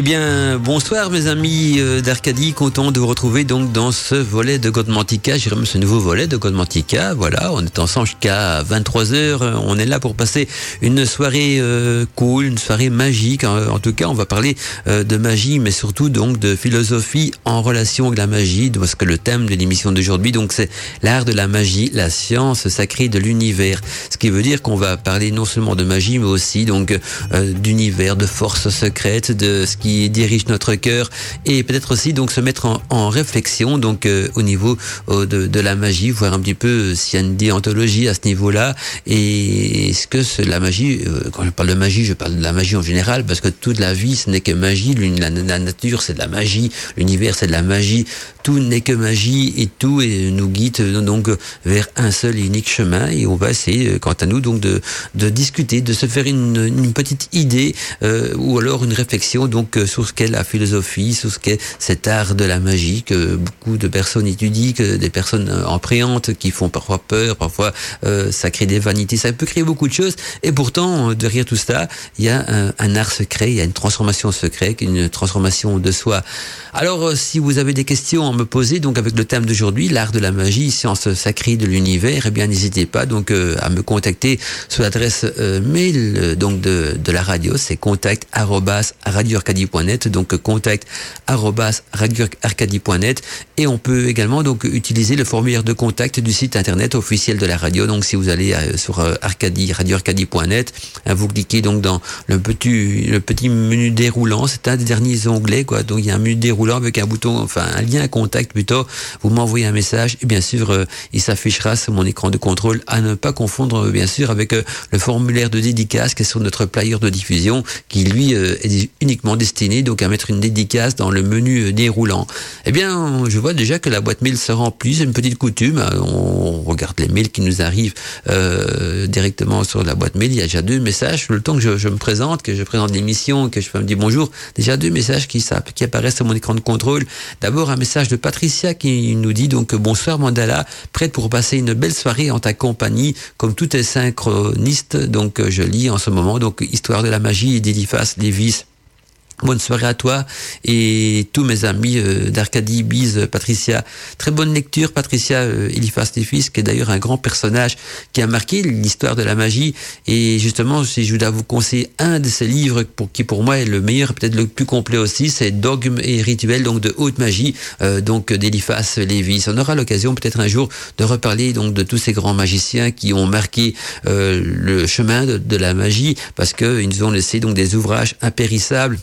Eh bien, bonsoir mes amis euh, d'Arcadie, content de vous retrouver donc dans ce volet de Godmantica, même ce nouveau volet de Godmantica. Voilà, on est ensemble jusqu'à 23h, on est là pour passer une soirée euh, cool, une soirée magique. En, tout cas, on va parler euh, de magie, mais surtout donc de philosophie en relation avec la magie, parce que le thème de l'émission d'aujourd'hui, donc c'est l'art de la magie, la science sacrée de l'univers. Ce qui veut dire qu'on va parler non seulement de magie, mais aussi donc euh, d'univers, de forces secrètes, de ce qui dirige notre cœur, et peut-être aussi donc se mettre en, réflexion donc euh, au niveau euh, de, la magie, voir un petit peu euh, s'il y a une déontologie à ce niveau-là, et est-ce que c'est la magie, quand je parle de magie, je parle de la magie en général, parce que toute la vie ce n'est que magie, la, la nature c'est de la magie, l'univers c'est de la magie, tout n'est que magie et tout nous guide donc vers un seul et unique chemin et on va essayer quant à nous donc de, discuter, de se faire une, une petite idée ou alors une réflexion donc euh, sur ce qu'est la philosophie, sur ce qu'est cet art de la magie que beaucoup de personnes étudient, que des personnes euh, empréantes qui font parfois peur, parfois euh, ça crée des vanités, ça peut créer beaucoup de choses et pourtant euh, derrière tout ça il y a un, art secret, il y a une transformation secrète, une transformation de soi. Alors euh, si vous avez des questions à me poser donc avec le thème d'aujourd'hui, l'art de la magie, science sacrée de l'univers, eh bien n'hésitez pas donc euh, à me contacter sur l'adresse euh, mail euh, donc de, la radio, c'est contact donc contact radioarcadie.net et on peut également donc utiliser le formulaire de contact du site internet officiel de la radio. Donc si vous allez euh, sur euh, Arcadie radioarcadie.net, hein, vous cliquez donc dans le petit le petit menu déroulant, c'est un des derniers onglets quoi. Donc il y a un menu déroulant avec un bouton enfin un lien à contact plutôt. Vous m'envoyez un message et bien sûr euh, il s'affichera sur mon écran de contrôle à ne pas confondre bien sûr avec le formulaire de dédicace qui est sur notre player de diffusion qui lui est uniquement destiné donc à mettre une dédicace dans le menu euh, déroulant. Eh bien, je vois déjà que la boîte mail se remplit, c'est une petite coutume. Euh, On regarde les mails qui nous arrivent euh, directement sur la boîte mail. Il y a déjà deux messages. Le temps que je, me présente, que je présente l'émission, que je un petit bonjour, déjà deux messages qui, qui apparaissent sur mon écran de contrôle. D'abord un message de Patricia qui nous dit donc bonsoir Mandala, prête pour passer une belle soirée en ta compagnie, comme tout est synchroniste. Donc je lis en ce moment donc Histoire de la magie d'Eliphas Lévis. Bonne soirée à toi et tous mes amis euh, d'Arcadie, Bise, Patricia. Très bonne lecture, Patricia euh, Eliphas Lévis, qui est d'ailleurs un grand personnage qui a marqué l'histoire de la magie. Et justement, si je dois vous conseiller un de ces livres pour qui pour moi est le meilleur, peut-être le plus complet aussi, c'est Dogme et rituels donc de haute magie, euh, donc d'Eliphas Lévis. On aura l'occasion peut-être un jour de reparler donc de tous ces grands magiciens qui ont marqué euh, le chemin de, la magie parce que ils nous ont laissé donc des ouvrages impérissables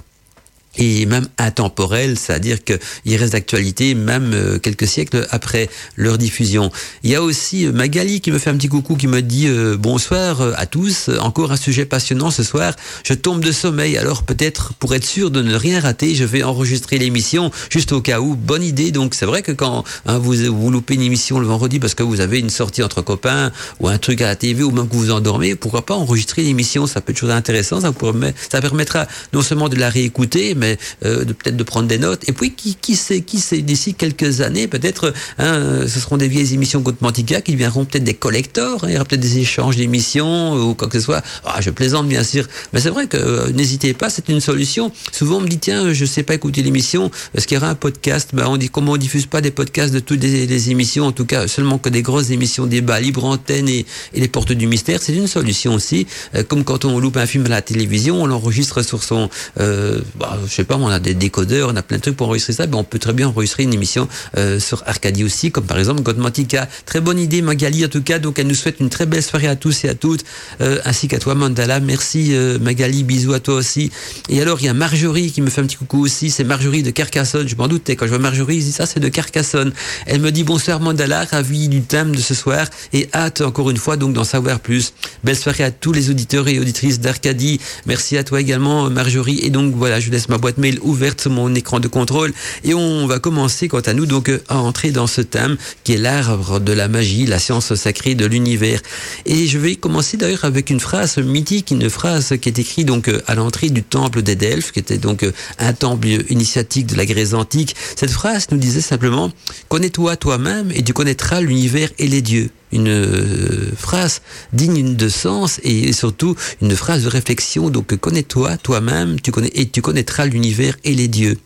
et même intemporel, c'est-à-dire qu'il reste d'actualité même euh, quelques siècles après leur diffusion. Il y a aussi euh, Magali qui me fait un petit coucou, qui me dit euh, bonsoir à tous, encore un sujet passionnant ce soir, je tombe de sommeil, alors peut-être pour être sûr de ne rien rater, je vais enregistrer l'émission juste au cas où, bonne idée, donc c'est vrai que quand hein, vous, vous loupez une émission le vendredi parce que vous avez une sortie entre copains ou un truc à la TV ou même que vous endormez, pourquoi pas enregistrer l'émission, ça peut être chose intéressant, ça, permet- ça permettra non seulement de la réécouter, euh, de peut-être de prendre des notes. Et puis qui, qui sait, qui sait, d'ici quelques années, peut-être, hein, ce seront des vieilles émissions Mantica qui deviendront peut-être des collectors. hein, il y aura peut-être des échanges d'émissions ou quoi que ce soit. Ah, je plaisante bien sûr, mais c'est vrai que euh, n'hésitez pas, c'est une solution. Souvent on me dit tiens, je sais pas écouter l'émission, est-ce qu'il y aura un podcast? Ben on dit comment on diffuse pas des podcasts de toutes les, émissions, en tout cas seulement que des grosses émissions débat libre antenne et, et les portes du mystère, c'est une solution aussi. Euh, comme quand on loupe un film à la télévision, on l'enregistre sur son, euh, bah, sais pas, on a des décodeurs, on a plein de trucs pour enregistrer ça, ben on peut très bien enregistrer une émission euh, sur Arcadie aussi, comme par exemple Godmantica. Très bonne idée, Magali, en tout cas. Donc, elle nous souhaite une très belle soirée à tous et à toutes, euh, ainsi qu'à toi, Mandala. Merci, euh, Magali. Bisous à toi aussi. Et alors, il y a Marjorie qui me fait un petit coucou aussi. C'est Marjorie de Carcassonne. Je m'en doutais. Quand je vois Marjorie, je dis ça, c'est de Carcassonne. Elle me dit bonsoir, Mandala. Ravi du thème de ce soir et hâte encore une fois donc d'en savoir plus. Belle soirée à tous les auditeurs et auditrices d'Arcadie. Merci à toi également, Marjorie. Et donc, voilà, je laisse ma boîte mail ouverte mon écran de contrôle et on va commencer, quant à nous, donc, à entrer dans ce thème qui est l'arbre de la magie, la science sacrée de l'univers. Et je vais commencer d'ailleurs avec une phrase mythique, une phrase qui est écrite donc à l'entrée du temple des Delphes, qui était donc un temple initiatique de la Grèce antique. Cette phrase nous disait simplement Connais-toi toi-même et tu connaîtras l'univers et les dieux une euh, phrase digne de sens et surtout une phrase de réflexion. Donc connais-toi toi-même, tu connais et tu connaîtras l'univers et les dieux.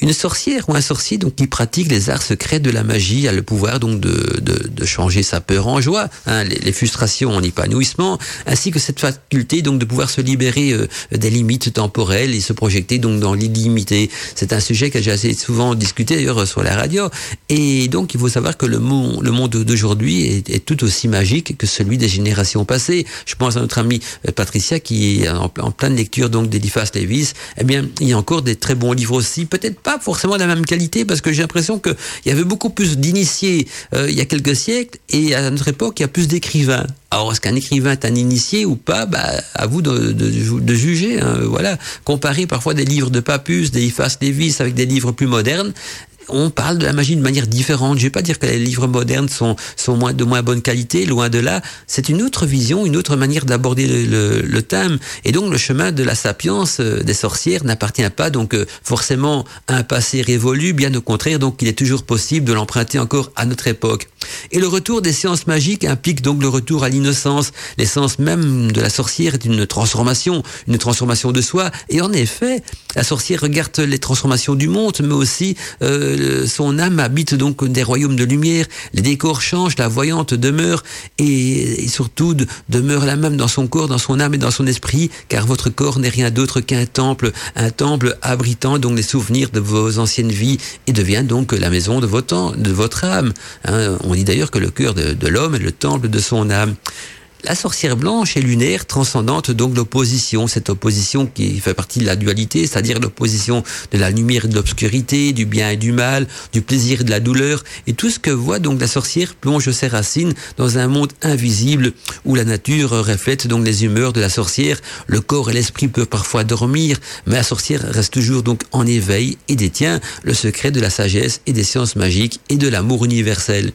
Une sorcière ou un sorcier donc qui pratique les arts secrets de la magie a le pouvoir donc de, de, changer sa peur en joie, hein, les, frustrations en épanouissement, ainsi que cette faculté donc de pouvoir se libérer euh, des limites temporelles et se projeter donc dans l'illimité. C'est un sujet que j'ai assez souvent discuté d'ailleurs sur la radio. Et donc il faut savoir que le monde, le monde d'aujourd'hui est tout aussi magique que celui des générations passées. Je pense à notre amie euh, Patricia qui est en, pleine lecture donc d'Eliphas Levis. Eh bien, il y a encore des très bons livres aussi, peut-être pas forcément de la même qualité parce que j'ai l'impression qu'il y avait beaucoup plus d'initiés euh, il y a quelques siècles et à notre époque, il y a plus d'écrivains. Alors, est-ce qu'un écrivain est un initié ou pas? Bah, À vous de, juger. Hein, voilà. Comparer parfois des livres de Papus, des Eliphas Levis avec des livres plus modernes, on parle de la magie de manière différente. Je vais pas dire que les livres modernes sont, sont de moins bonne qualité, loin de là. C'est une autre vision, une autre manière d'aborder le, thème. Et donc, le chemin de la sapience euh, des sorcières n'appartient pas donc euh, forcément à un passé révolu, bien au contraire. Donc, il est toujours possible de l'emprunter encore à notre époque. Et le retour des sciences magiques implique donc le retour à l'innocence. L'essence même de la sorcière est une transformation, une transformation de soi. Et en effet, la sorcière regarde les transformations du monde, mais aussi euh, son âme habite donc des royaumes de lumière. Les décors changent, la voyante demeure et, surtout de, demeure la même dans son corps, dans son âme et dans son esprit, car votre corps n'est rien d'autre qu'un temple, un temple abritant donc les souvenirs de vos anciennes vies et devient donc la maison de votre, âme. Hein, on dit d'ailleurs que le cœur de l'homme est le temple de son âme. La sorcière blanche est lunaire, transcendante donc l'opposition, cette opposition qui fait partie de la dualité, c'est-à-dire l'opposition de la lumière et de l'obscurité, du bien et du mal, du plaisir et de la douleur, et tout ce que voit donc la sorcière plonge ses racines dans un monde invisible où la nature reflète donc les humeurs de la sorcière. Le corps et l'esprit peuvent parfois dormir, mais la sorcière reste toujours donc en éveil et détient le secret de la sagesse et des sciences magiques et de l'amour universel.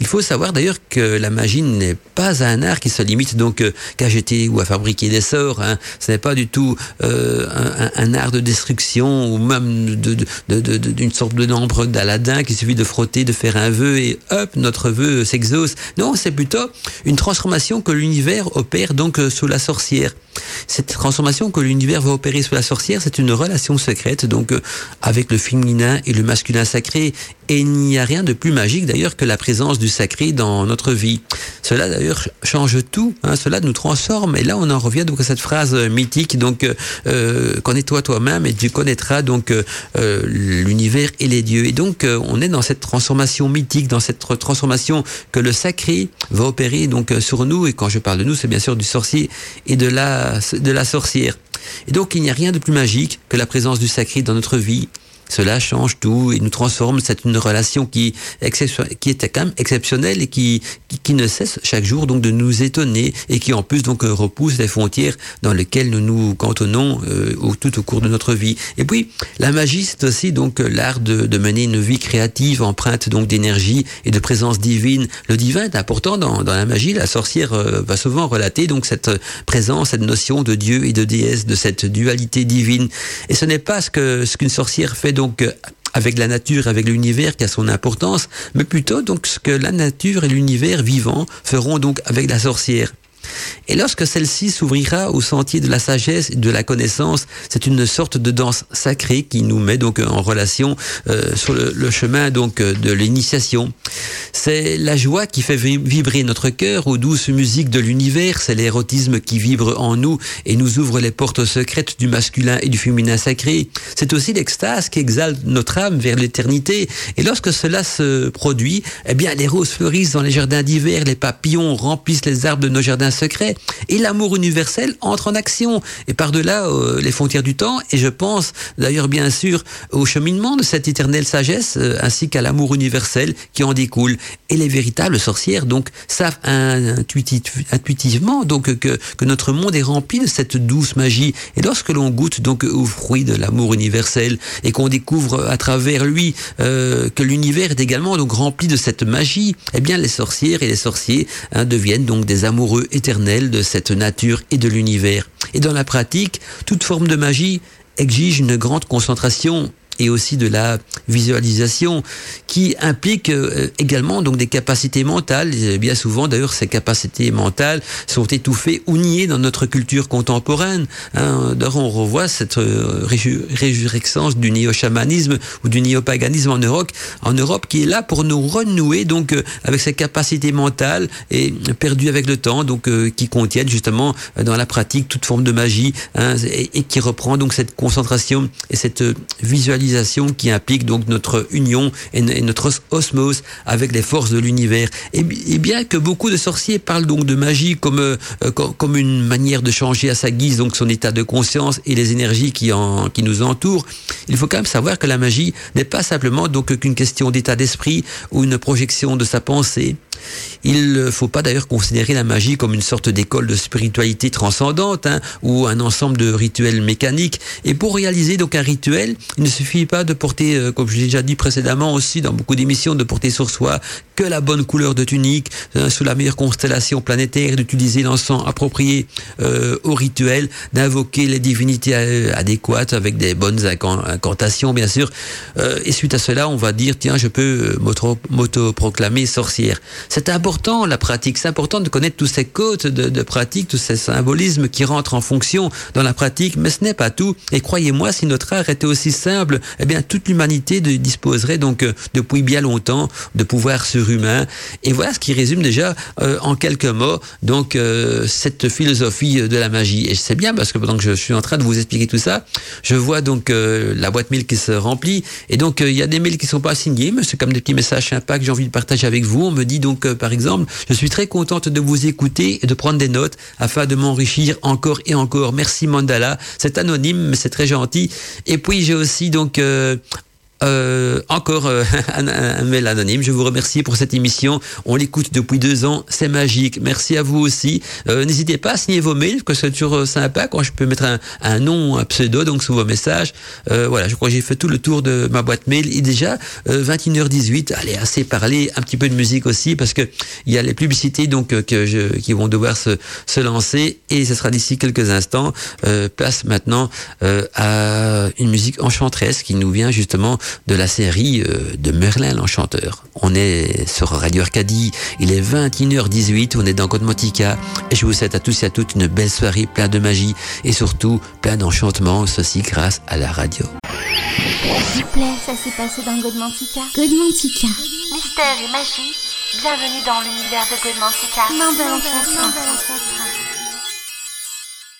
Il faut savoir d'ailleurs que la magie n'est pas un art qui se limite donc euh, qu'à jeter ou à fabriquer des sorts. Hein. Ce n'est pas du tout euh, un, art de destruction ou même d'une sorte de nombre d'Aladin qui suffit de frotter, de faire un vœu et hop, notre vœu s'exauce. Non, c'est plutôt une transformation que l'univers opère donc euh, sous la sorcière. Cette transformation que l'univers va opérer sous la sorcière, c'est une relation secrète donc euh, avec le féminin et le masculin sacré. Et il n'y a rien de plus magique d'ailleurs que la présence du sacré dans notre vie. Cela d'ailleurs change tout, hein, cela nous transforme. Et là, on en revient donc à cette phrase mythique, donc euh, connais-toi toi-même et tu connaîtras donc euh, l'univers et les dieux. Et donc, euh, on est dans cette transformation mythique, dans cette transformation que le sacré va opérer donc sur nous. Et quand je parle de nous, c'est bien sûr du sorcier et de la de la sorcière. Et donc, il n'y a rien de plus magique que la présence du sacré dans notre vie. Cela change tout et nous transforme. C'est une relation qui, qui était quand même exceptionnelle et qui, qui, ne cesse chaque jour donc de nous étonner et qui en plus donc repousse les frontières dans lesquelles nous nous cantonnons euh, tout au cours de notre vie. Et puis la magie, c'est aussi donc l'art de, de, mener une vie créative empreinte donc d'énergie et de présence divine. Le divin est important dans, la magie. La sorcière euh, va souvent relater donc cette présence, cette notion de Dieu et de déesse, de cette dualité divine. Et ce n'est pas ce que ce qu'une sorcière fait avec la nature, avec l'univers qui a son importance, mais plutôt donc ce que la nature et l'univers vivant feront donc avec la sorcière. Et lorsque celle-ci s'ouvrira au sentier de la sagesse et de la connaissance, c'est une sorte de danse sacrée qui nous met donc en relation euh, sur le, chemin donc de l'initiation. C'est la joie qui fait vibrer notre cœur aux douces musiques de l'univers, c'est l'érotisme qui vibre en nous et nous ouvre les portes secrètes du masculin et du féminin sacré. C'est aussi l'extase qui exalte notre âme vers l'éternité. Et lorsque cela se produit, eh bien, les roses fleurissent dans les jardins d'hiver, les papillons remplissent les arbres de nos jardins secrets, et l'amour universel entre en action. Et par-delà euh, les frontières du temps, et je pense d'ailleurs bien sûr au cheminement de cette éternelle sagesse, euh, ainsi qu'à l'amour universel qui en découle. Et les véritables sorcières, donc, savent intuitivement donc que, que notre monde est rempli de cette douce magie. Et lorsque l'on goûte donc au fruit de l'amour universel et qu'on découvre à travers lui euh, que l'univers est également donc rempli de cette magie, eh bien les sorcières et les sorciers hein, deviennent donc des amoureux de cette nature et de l'univers. Et dans la pratique, toute forme de magie exige une grande concentration et aussi de la visualisation qui implique euh, également donc des capacités mentales. bien souvent d'ailleurs ces capacités mentales sont étouffées ou niées dans notre culture contemporaine. Hein. D'ailleurs on revoit cette euh, résurrection du néo-chamanisme ou du néo-paganisme en Europe, en Europe qui est là pour nous renouer donc euh, avec ces capacités mentales et perdues avec le temps donc qui contiennent justement dans la pratique toute forme de magie hein, et, et, qui reprend donc cette concentration et cette visualisation qui implique donc notre union et, notre osmose avec les forces de l'univers. Et, bien que beaucoup de sorciers parlent donc de magie comme, euh, comme une manière de changer à sa guise donc son état de conscience et les énergies qui, en, qui nous entourent, il faut quand même savoir que la magie n'est pas simplement donc qu'une question d'état d'esprit ou une projection de sa pensée. Il ne faut pas d'ailleurs considérer la magie comme une sorte d'école de spiritualité transcendante hein, ou un ensemble de rituels mécaniques. Et pour réaliser donc un rituel, il ne suffit pas de porter, euh, comme je l'ai déjà dit précédemment aussi dans beaucoup d'émissions, de porter sur soi que la bonne couleur de tunique, hein, sous la meilleure constellation planétaire, d'utiliser l'encens approprié euh, au rituel, d'invoquer les divinités euh, adéquates avec des bonnes incantations bien sûr. et suite à cela, on va dire tiens, je peux m'auto-proclamer sorcière. C'est important la pratique, c'est important de connaître tous ces codes de, de pratique, tous ces symbolismes qui rentrent en fonction dans la pratique, mais ce n'est pas tout. Et croyez-moi, si notre art était aussi simple, eh bien toute l'humanité disposerait donc euh, depuis bien longtemps de pouvoir surhumain. Et voilà ce qui résume déjà euh, en quelques mots donc euh, cette philosophie de la magie. Et c'est bien parce que pendant que je suis en train de vous expliquer tout ça, je vois donc la boîte mail qui se remplit et donc il y a des mails qui sont pas signés, mais c'est comme des petits messages sympas que j'ai envie de partager avec vous. On me dit donc, par exemple, je suis très contente de vous écouter et de prendre des notes afin de m'enrichir encore et encore. Merci Mandala. C'est anonyme, mais c'est très gentil. Et puis j'ai aussi donc euh, euh, encore euh, un, mail anonyme. Je vous remercie pour cette émission. On l'écoute depuis deux ans. C'est magique. Merci à vous aussi. Euh, n'hésitez pas à signer vos mails, que c'est toujours sympa quand je peux mettre un, un, nom, un pseudo donc sous vos messages. voilà, je crois que j'ai fait tout le tour de ma boîte mail. Et déjà, 21h18, allez, assez parler, un petit peu de musique aussi, parce que il y a les publicités donc que je, qui vont devoir se, se lancer. Et ce sera d'ici quelques instants. place maintenant à une musique enchanteresse qui nous vient justement de la série euh, de Merlin l'Enchanteur. On est sur Radio Arcadie, il est 21h18, on est dans Godmantica et je vous souhaite à tous et à toutes une belle soirée plein de magie et surtout plein d'enchantement, ceci grâce à la radio. S'il vous plaît, ça s'est passé dans Godmantica. Godmantica. Mystère et magie, bienvenue dans l'univers de Godmantica. Main de l'enchanteur.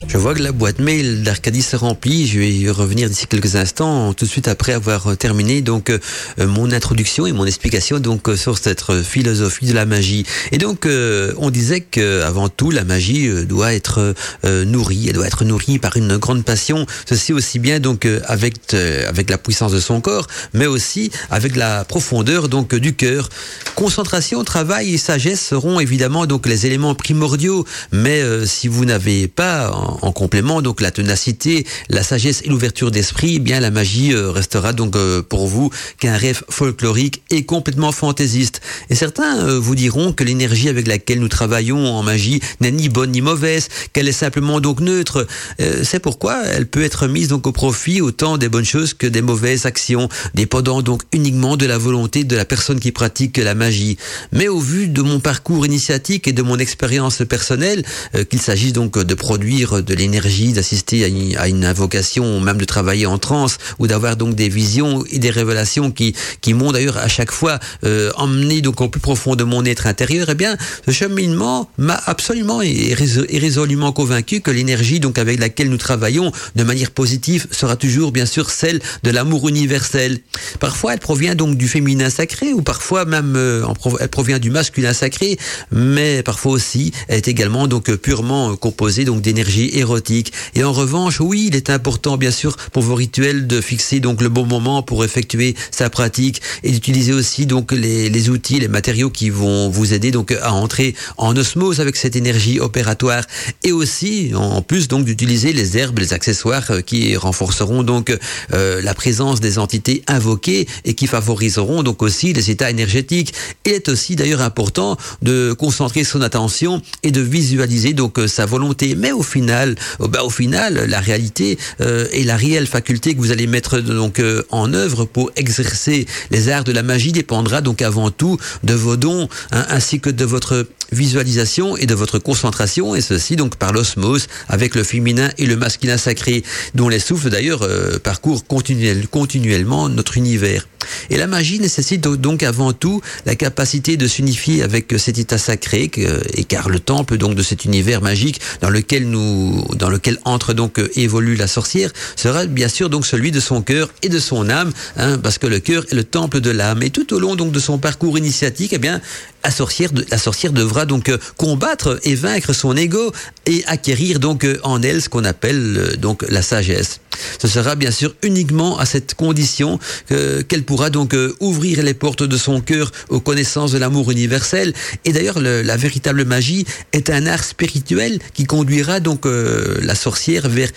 Je vois que la boîte mail d'Arcadie se remplit. Je vais y revenir d'ici quelques instants, tout de suite après avoir terminé donc euh, mon introduction et mon explication donc euh, sur cette philosophie de la magie. Et donc euh, on disait que avant tout la magie doit être nourrie, elle doit être nourrie par une grande passion. Ceci aussi bien donc avec avec la puissance de son corps, mais aussi avec la profondeur donc du cœur. Concentration, travail et sagesse seront évidemment donc les éléments primordiaux. Mais si vous n'avez pas en, complément, donc la ténacité, la sagesse et l'ouverture d'esprit, eh bien la magie restera donc pour vous qu'un rêve folklorique et complètement fantaisiste. Et certains vous diront que l'énergie avec laquelle nous travaillons en magie n'est ni bonne ni mauvaise, qu'elle est simplement donc neutre. C'est pourquoi elle peut être mise donc au profit autant des bonnes choses que des mauvaises actions, dépendant donc uniquement de la volonté de la personne qui pratique la magie. Mais au vu de mon parcours initiatique et de mon expérience personnelle, euh, qu'il s'agisse donc de produire de l'énergie, d'assister à, une invocation, même de travailler en transe, ou d'avoir donc des visions et des révélations qui, qui m'ont d'ailleurs à chaque fois euh, emmené donc au plus profond de mon être intérieur, eh bien, ce cheminement m'a absolument et, résolument convaincu que l'énergie donc avec laquelle nous travaillons de manière positive sera toujours bien sûr celle de l'amour universel. Parfois, elle provient donc du féminin sacré, ou parfois même euh, elle provient du masculin sacré, mais parfois aussi elle est également donc purement composée donc d'énergie érotique. Et en revanche, oui, il est important bien sûr pour vos rituels de fixer donc le bon moment pour effectuer sa pratique et d'utiliser aussi donc les, les outils, les matériaux qui vont vous aider donc à entrer en osmose avec cette énergie opératoire et aussi en plus donc d'utiliser les herbes, les accessoires euh, qui renforceront donc euh, la présence des entités invoquées et qui favoriseront donc aussi les états énergétiques. Il est aussi d'ailleurs important de concentrer son attention et de visualiser donc euh, sa volonté. Mais au final, bah, au final, la réalité euh, et la réelle faculté que vous allez mettre donc euh, en œuvre pour exercer les arts de la magie dépendra donc avant tout de vos dons hein, ainsi que de votre visualisation et de votre concentration, et ceci donc par l'osmose avec le féminin et le masculin sacré, dont les souffles d'ailleurs euh, parcourent continuellement notre univers. Et la magie nécessite donc avant tout la capacité de s'unifier avec cet état sacré, et car le temple donc de cet univers magique dans lequel nous, dans lequel entre donc euh, évolue la sorcière, sera bien sûr donc celui de son cœur et de son âme, hein, parce que le cœur est le temple de l'âme. Et tout au long donc de son parcours initiatique, eh bien la sorcière, la sorcière devra donc euh, combattre et vaincre son ego et acquérir donc euh, en elle ce qu'on appelle donc la sagesse. Ce sera bien sûr uniquement à cette condition qu'elle pourra donc euh, ouvrir les portes de son cœur aux connaissances de l'amour universel. Et d'ailleurs, la véritable magie est un art spirituel qui conduira donc euh, la sorcière vers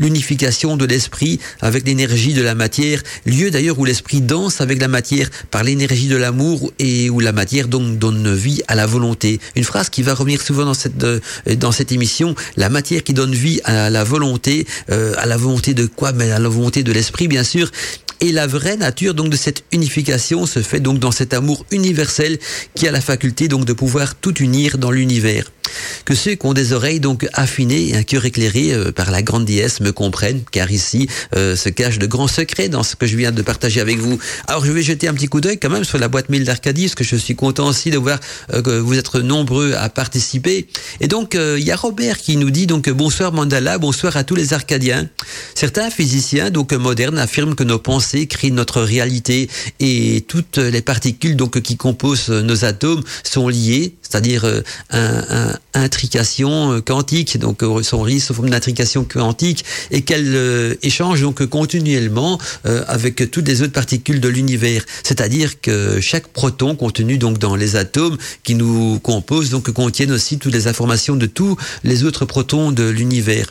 l'unification de l'esprit avec l'énergie de la matière, lieu d'ailleurs où l'esprit danse avec la matière par l'énergie de l'amour et où la matière donc donne vie à la volonté. Une phrase qui va revenir souvent dans cette euh, dans cette émission, la matière qui donne vie à la volonté, à la volonté de quoi? Mais à la volonté de l'esprit, bien sûr. Et la vraie nature donc de cette unification se fait donc dans cet amour universel qui a la faculté donc de pouvoir tout unir dans l'univers que ceux qui ont des oreilles donc affinées et un cœur éclairé euh, par la grande déesse me comprennent, car ici euh, se cachent de grands secrets dans ce que je viens de partager avec vous. Alors je vais jeter un petit coup d'œil quand même sur la boîte mail d'Arcadie, parce que je suis content aussi de voir euh, que vous êtes nombreux à participer. Et donc il y a Robert qui nous dit donc bonsoir Mandala, bonsoir à tous les Arcadiens. Certains physiciens donc modernes affirment que nos pensées créent notre réalité et toutes les particules donc qui composent nos atomes sont liées, c'est-à-dire un intrication euh, quantique, donc euh, son risque sous forme d'intrication quantique, et qu'elle euh, échange donc continuellement avec toutes les autres particules de l'univers. C'est-à-dire que chaque proton contenu donc dans les atomes qui nous composent donc contiennent aussi toutes les informations de tous les autres protons de l'univers.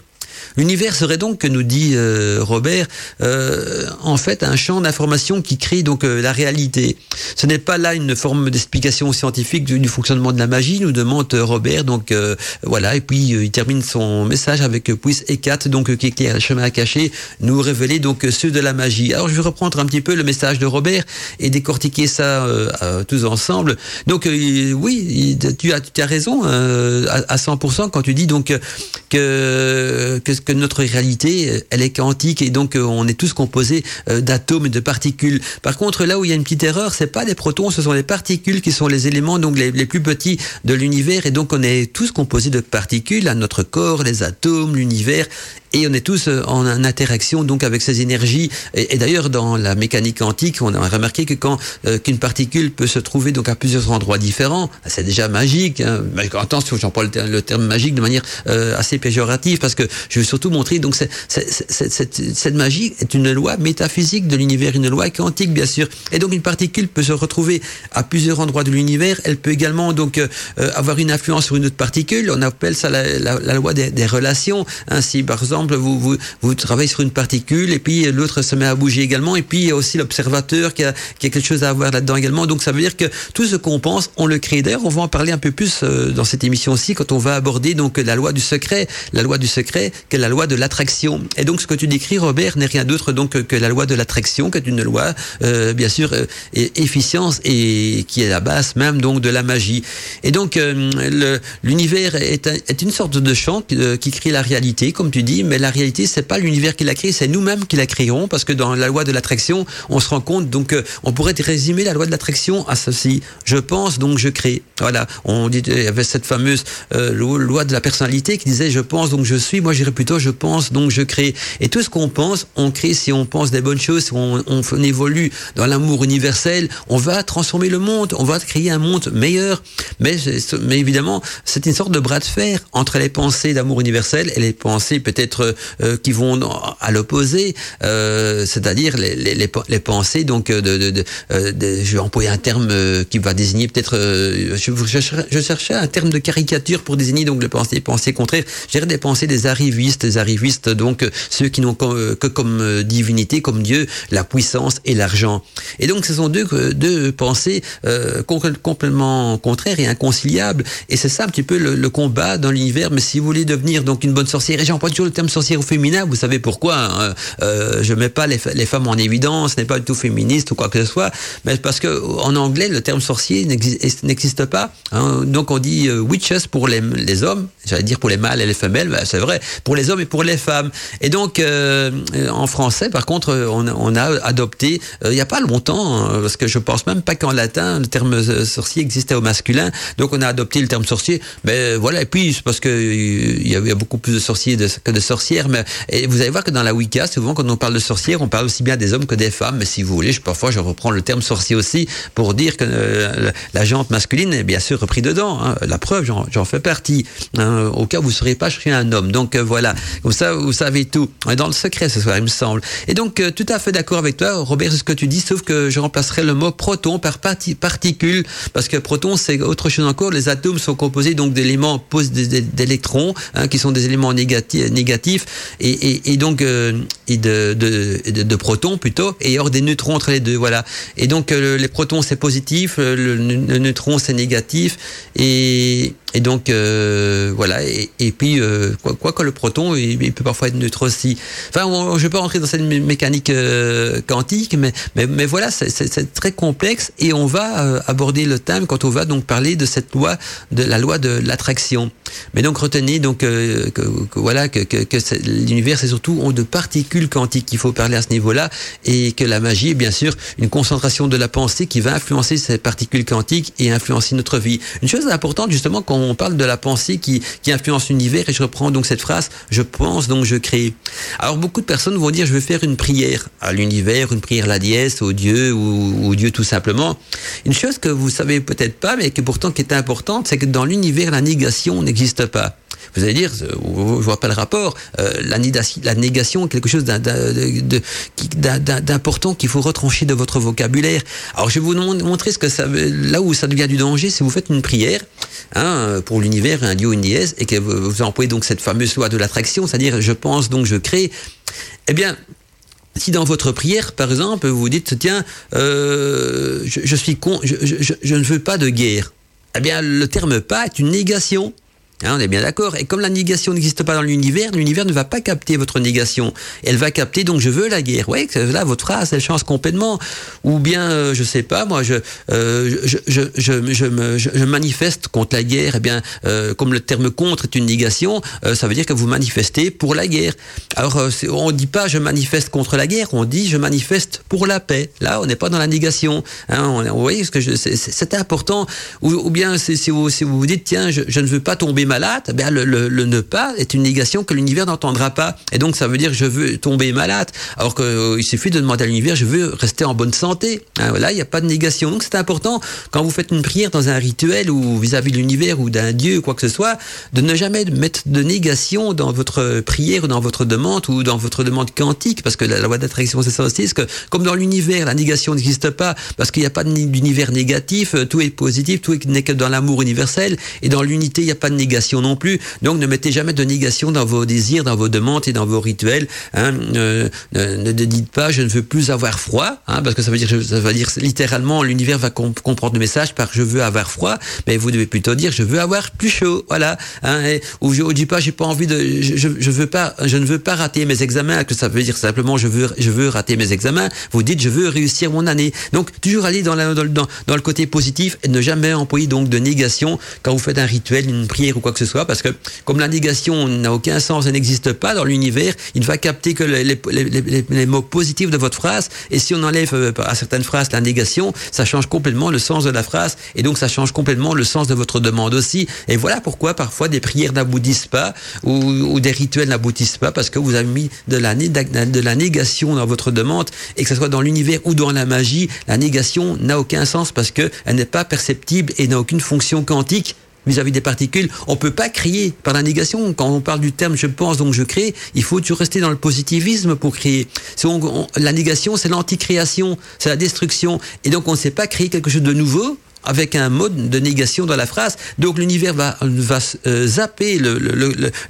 L'univers serait donc, que nous dit euh, Robert, euh, en fait un champ d'information qui crée donc euh, la réalité. Ce n'est pas là une forme d'explication scientifique du, fonctionnement de la magie, nous demande Robert. Donc voilà, et puis il termine son message avec puis et 4, donc qui éclaire le chemin à cacher, nous révéler donc ceux de la magie. Alors je vais reprendre un petit peu le message de Robert et décortiquer ça tous ensemble. Donc oui, tu as, tu as raison à, à 100% quand tu dis donc que que, notre réalité, euh, elle est quantique et donc euh, on est tous composés euh, d'atomes et de particules? Par contre, là où il y a une petite erreur, c'est pas des protons, ce sont les particules qui sont les éléments donc les, les plus petits de l'univers et donc on est tous composés de particules, à notre corps, les atomes, l'univers et on est tous euh, en interaction donc avec ces énergies. Et, d'ailleurs, dans la mécanique quantique, on a remarqué que quand euh, qu'une particule peut se trouver donc à plusieurs endroits différents, c'est déjà magique. Hein. Attention, j'emploie le, le, terme magique de manière euh, assez péjorative parce que je veux surtout montrer donc cette, cette, magie est une loi métaphysique de l'univers, une loi quantique bien sûr. Et donc une particule peut se retrouver à plusieurs endroits de l'univers. Elle peut également donc euh, avoir une influence sur une autre particule. On appelle ça la, la, loi des, des relations. Ainsi, par exemple, vous, vous, vous travaillez sur une particule et puis l'autre se met à bouger également. Et puis il y a aussi l'observateur qui a, qui a quelque chose à avoir là-dedans également. Donc ça veut dire que tout ce qu'on pense, on le crée. D'ailleurs, on va en parler un peu plus euh, dans cette émission aussi quand on va aborder donc la loi du secret, la loi du secret, qui est la loi de l'attraction. Et donc ce que tu décris, Robert, n'est rien d'autre donc que la loi de l'attraction, qui est une loi euh, bien sûr euh, efficience et qui est la base même donc de la magie. Et donc euh, l'univers est, est, une sorte de qui, euh, qui, crée la réalité, comme tu dis, mais la réalité c'est pas l'univers qui la crée, c'est nous-mêmes qui la créons, parce que dans la loi de l'attraction, on se rend compte donc on pourrait résumer la loi de l'attraction à ceci. Je pense donc je crée. Voilà, on dit il y avait cette fameuse loi de la personnalité qui disait je pense donc je suis. Moi j'irais plutôt je pense donc je crée. Et tout ce qu'on pense, on crée. Si on pense des bonnes choses, si on, on, on évolue dans l'amour universel, on va transformer le monde, on va créer un monde meilleur. Mais, mais évidemment, c'est une sorte de bras de fer entre les pensées d'amour universel et les pensées peut-être euh, qui vont à l'opposé, euh, c'est-à-dire les, pensées donc euh, je vais employer un terme qui va désigner peut-être, je, je, cherchais un terme de caricature pour désigner donc les pensées, pensées contraires. Dirais des pensées des arrivistes, des arrivistes donc ceux qui n'ont que, comme divinité, comme Dieu, la puissance et l'argent. Et donc ce sont deux, pensées complètement contraires et inconciliables. Et c'est ça un petit peu le, le combat dans l'univers. Mais si vous voulez devenir donc une bonne sorcière, et j'emploie toujours le terme sorcière au féminin, vous savez pourquoi hein, euh, Je mets pas les, femmes en évidence, n'est pas du tout féministe ou quoi que ce soit, mais parce que en anglais le terme sorcier n'existe pas. Hein. Donc on dit euh, witches pour les, hommes, j'allais dire pour les mâles et les femelles, ben, c'est vrai, pour les hommes et pour les femmes. Et donc euh, en français, par contre, on, a adopté euh, il n'y a pas longtemps, hein, parce que je pense même pas qu'en latin le terme euh, sorcier existait au masculin, donc on a adopté le terme sorcier. Mais voilà, et puis c'est parce que il y a beaucoup plus de sorciers que de Mais et vous allez voir que dans la Wicca, souvent quand on parle de sorcières, on parle aussi bien des hommes que des femmes. Mais si vous voulez, je, parfois je reprends le terme sorcier aussi pour dire que euh, la jante masculine est bien sûr repris dedans. Hein. La preuve, j'en fais partie. Hein. Au cas où vous ne serez pas, je suis un homme. Donc voilà, comme ça vous savez tout. On est dans le secret ce soir, il me semble. Et donc tout à fait d'accord avec toi, Robert, ce que tu dis, sauf que je remplacerai le mot proton par particule, parce que proton, c'est autre chose encore. Les atomes sont composés donc d'éléments d'électrons, hein, qui sont des éléments négatifs et, donc euh, de, protons plutôt, et hors des neutrons entre les deux, voilà. Et donc euh, les protons c'est positif, le neutron c'est négatif, et et donc euh, voilà. Et, puis euh, quoi, que le proton, il, peut parfois être neutre aussi. Enfin, je vais pas rentrer dans cette mécanique euh, quantique, mais mais, voilà, c'est très complexe et on va aborder le thème quand on va donc parler de cette loi, de la loi de l'attraction. Mais donc retenez donc que, voilà que, l'univers c'est surtout de particules quantiques qu'il faut parler à ce niveau-là et que la magie est bien sûr une concentration de la pensée qui va influencer ces particules quantiques et influencer notre vie. Une chose importante justement quand on parle de la pensée qui, influence l'univers, et je reprends donc cette phrase, je pense donc je crée. Alors beaucoup de personnes vont dire je vais faire une prière à l'univers, une prière à la dièse, au Dieu ou au Dieu tout simplement. Une chose que vous savez peut-être pas, mais qui pourtant qui est importante, c'est que dans l'univers la négation n'existe pas. Vous allez dire, je vois pas le rapport. Euh, la, négation est quelque chose d'important qu'il faut retrancher de votre vocabulaire. Alors je vais vous montrer ce que ça là où ça devient du danger, si vous faites une prière hein, pour l'univers, un dieu, une dièse, et que vous, employez donc cette fameuse loi de l'attraction, c'est-à-dire je pense donc je crée. Eh bien, si dans votre prière, par exemple, vous dites tiens, euh, je, suis con, je ne veux pas de guerre. Eh bien, le terme pas est une négation. Hein, on est bien d'accord. Et comme la négation n'existe pas dans l'univers, l'univers ne va pas capter votre négation. Elle va capter donc je veux la guerre. Oui, là votre phrase elle change complètement. Ou bien euh, je sais pas, moi je euh, je, je, je, je, je, manifeste contre la guerre. Eh bien, euh, comme le terme contre est une négation, euh, ça veut dire que vous manifestez pour la guerre. Alors on dit pas je manifeste contre la guerre, on dit je manifeste pour la paix. Là, on n'est pas dans la négation. Hein, on, vous voyez ce que c'est important. Ou, bien si vous si vous vous dites tiens je, je ne veux pas tomber malade, ben le, ne pas est une négation que l'univers n'entendra pas. Et donc ça veut dire je veux tomber malade, alors qu'il euh, suffit de demander à l'univers je veux rester en bonne santé. Hein, voilà, il n'y a pas de négation. Donc c'est important quand vous faites une prière dans un rituel ou vis-à-vis de l'univers ou d'un dieu ou quoi que ce soit, de ne jamais mettre de négation dans votre prière ou dans votre demande ou dans votre demande quantique, parce que la, loi d'attraction c'est ça aussi, que comme dans l'univers la négation n'existe pas parce qu'il n'y a pas d'univers négatif, euh, tout est positif, tout n'est que dans l'amour universel et dans l'unité il n'y a pas de négation non plus. Donc ne mettez jamais de négation dans vos désirs, dans vos demandes et dans vos rituels. Hein. ne, ne, dites pas je ne veux plus avoir froid, hein, parce que ça veut dire ça veut dire littéralement l'univers va comprendre le message par je veux avoir froid, mais vous devez plutôt dire je veux avoir plus chaud, voilà. Hein, et, ou je ne dis pas j'ai pas envie de, je, je, veux pas, je ne veux pas rater mes examens, que ça veut dire simplement je veux je veux rater mes examens. Vous dites je veux réussir mon année. Donc toujours aller dans, dans, dans le côté positif et ne jamais employer donc de négation quand vous faites un rituel, une prière ou quoi que ce soit, parce que comme la négation n'a aucun sens, elle n'existe pas dans l'univers, il ne va capter que les, mots positifs de votre phrase. Et si on enlève euh, à certaines phrases la négation, ça change complètement le sens de la phrase et donc ça change complètement le sens de votre demande aussi. Et voilà pourquoi parfois des prières n'aboutissent pas ou, des rituels n'aboutissent pas parce que vous avez mis de la, de la négation dans votre demande et que ce soit dans l'univers ou dans la magie, la négation n'a aucun sens parce que elle n'est pas perceptible et n'a aucune fonction quantique vis-à-vis des particules. On peut pas créer par la négation. Quand on parle du terme je pense donc je crée, il faut toujours rester dans le positivisme pour créer. la négation, c'est l'anticréation, c'est la destruction. Et donc on ne sait pas créer quelque chose de nouveau avec un mode de négation dans la phrase. Donc l'univers va, va euh, zapper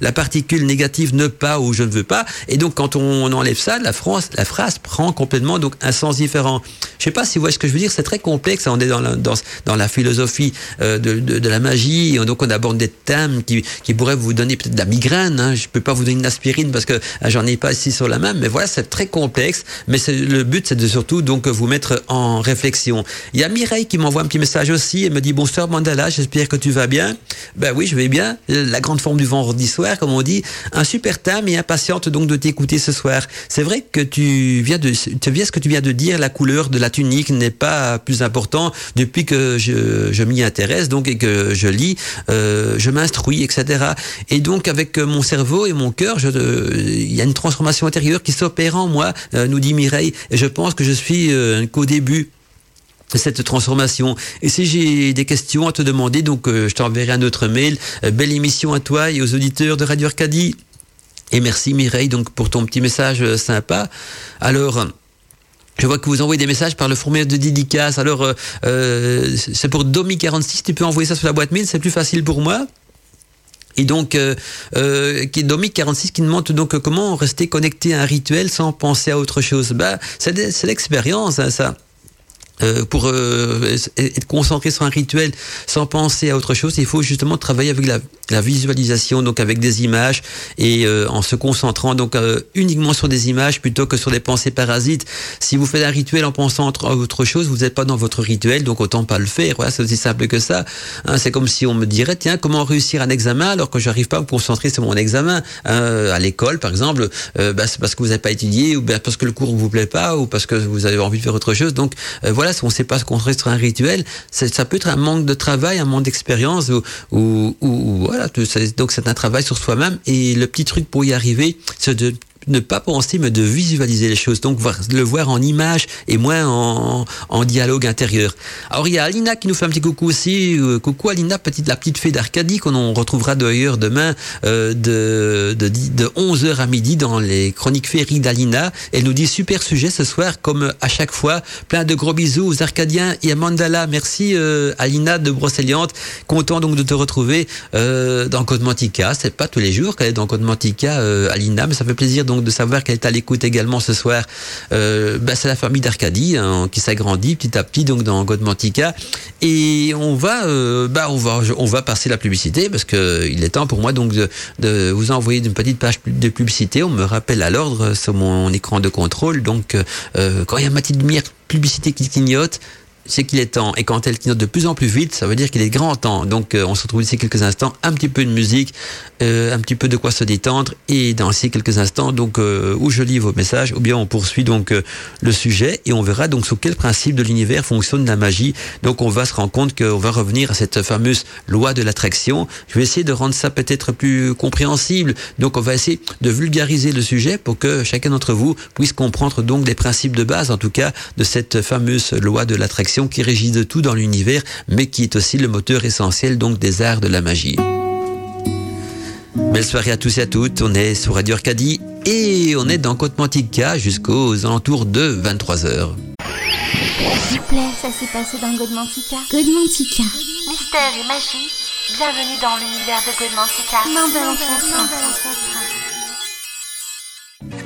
la particule négative ne pas ou je ne veux pas. Et donc quand on enlève ça, la phrase, la phrase prend complètement donc un sens différent. Je sais pas si vous voyez ce que je veux dire. C'est très complexe. On est dans la, dans, la philosophie euh, de, de, la magie. Donc on aborde des thèmes qui, qui pourraient vous donner peut-être de la migraine. Hein. Je peux pas vous donner une aspirine parce que hein, j'en ai pas ici sur la main. Mais voilà, c'est très complexe. Mais le but, c'est de surtout donc vous mettre en réflexion. Il y a Mireille qui m'envoie un petit message aussi et me dit bonsoir Mandala, j'espère que tu vas bien. Ben oui, je vais bien. La grande forme du vendredi soir, comme on dit. Un super thème et impatiente donc de t'écouter ce soir. C'est vrai que tu viens de, tu viens ce que tu viens de dire, la couleur de la tunique n'est pas plus important depuis que je, je m'y intéresse donc et que je lis, euh, je m'instruis, etc. Et donc avec mon cerveau et mon cœur, euh, il y a une transformation intérieure qui s'opère en moi, euh, nous dit Mireille. Et je pense que je suis euh, qu'au début cette transformation. Et si j'ai des questions à te demander, donc euh, je t'enverrai un autre mail. Euh, belle émission à toi et aux auditeurs de Radio Arcadie. Et merci Mireille donc pour ton petit message euh, sympa. Alors. Je vois que vous envoyez des messages par le formulaire de dédicace. Alors, c'est pour Domi46. Tu peux envoyer ça sur la boîte mail, c'est plus facile pour moi. Et donc, euh, euh, Domic 46 qui demande donc comment rester connecté à un rituel sans penser à autre chose. Bah, c'est l'expérience, hein, ça. Euh, pour euh, être concentré sur un rituel sans penser à autre chose, il faut justement travailler avec la, la visualisation, donc avec des images et euh, en se concentrant donc euh, uniquement sur des images plutôt que sur des pensées parasites. Si vous faites un rituel en pensant à autre chose, vous n'êtes pas dans votre rituel, donc autant pas le faire. Voilà, c'est aussi simple que ça. Hein, c'est comme si on me dirait tiens comment réussir un examen alors que j'arrive pas à me concentrer sur mon examen hein, à l'école par exemple. Bah, c'est parce que vous n'avez pas étudié ou bien parce que le cours vous plaît pas ou parce que vous avez envie de faire autre chose. Donc voilà si on ne sait pas se construire sur un rituel, ça peut être un manque de travail, un manque d'expérience, ou, ou, voilà. Donc c'est un travail sur soi-même. Et le petit truc pour y arriver, c'est de ne pas penser, mais de visualiser les choses. Donc, voir, le voir en image et moins en, en, dialogue intérieur. Alors, il y a Alina qui nous fait un petit coucou aussi. Euh, coucou Alina, petite, la petite fée d'Arcadie qu'on retrouvera d'ailleurs demain euh, de, de, de 11h à midi dans les chroniques féeries d'Alina. Elle nous dit super sujet ce soir, comme à chaque fois. Plein de gros bisous aux Arcadiens et à Mandala. Merci euh, Alina de Brocéliande. Content donc de te retrouver dans Code Mantica. C'est pas tous les jours qu'elle est dans Code Mantica, Alina, mais ça fait plaisir donc de savoir qu'elle est à l'écoute également ce soir. Euh, bah, c'est la famille d'Arcadie hein, qui s'agrandit petit à petit donc dans Godmantica et on va euh, bah on va on va passer la publicité parce que il est temps pour moi donc de, vous envoyer une petite page de publicité. On me rappelle à l'ordre sur mon écran de contrôle donc euh, quand il y a ma petite lumière publicité qui clignote c'est qu'il est temps. Et quand elle clignote de plus en plus vite, ça veut dire qu'il est grand temps. Donc on se retrouve ici quelques instants, un petit peu de musique, un petit peu de quoi se détendre, et dans ces quelques instants, donc où je lis vos messages, ou bien on poursuit donc le sujet et on verra donc sous quel principe de l'univers fonctionne la magie. Donc on va se rendre compte qu'on va revenir à cette fameuse loi de l'attraction. Je vais essayer de rendre ça peut-être plus compréhensible. Donc on va essayer de vulgariser le sujet pour que chacun d'entre vous puisse comprendre donc les principes de base, en tout cas, de cette fameuse loi de l'attraction qui régit de tout dans l'univers, mais qui est aussi le moteur essentiel donc des arts de la magie. Belle soirée à tous et à toutes. On est sur Radio Arcadie et on est dans Côte Mantica jusqu'aux alentours de 23h. S'il vous plaît, ça s'est passé dans Godmantica. Godmantica. Mystère et magie, bienvenue dans l'univers de Godmantica. Main l'ancêtre.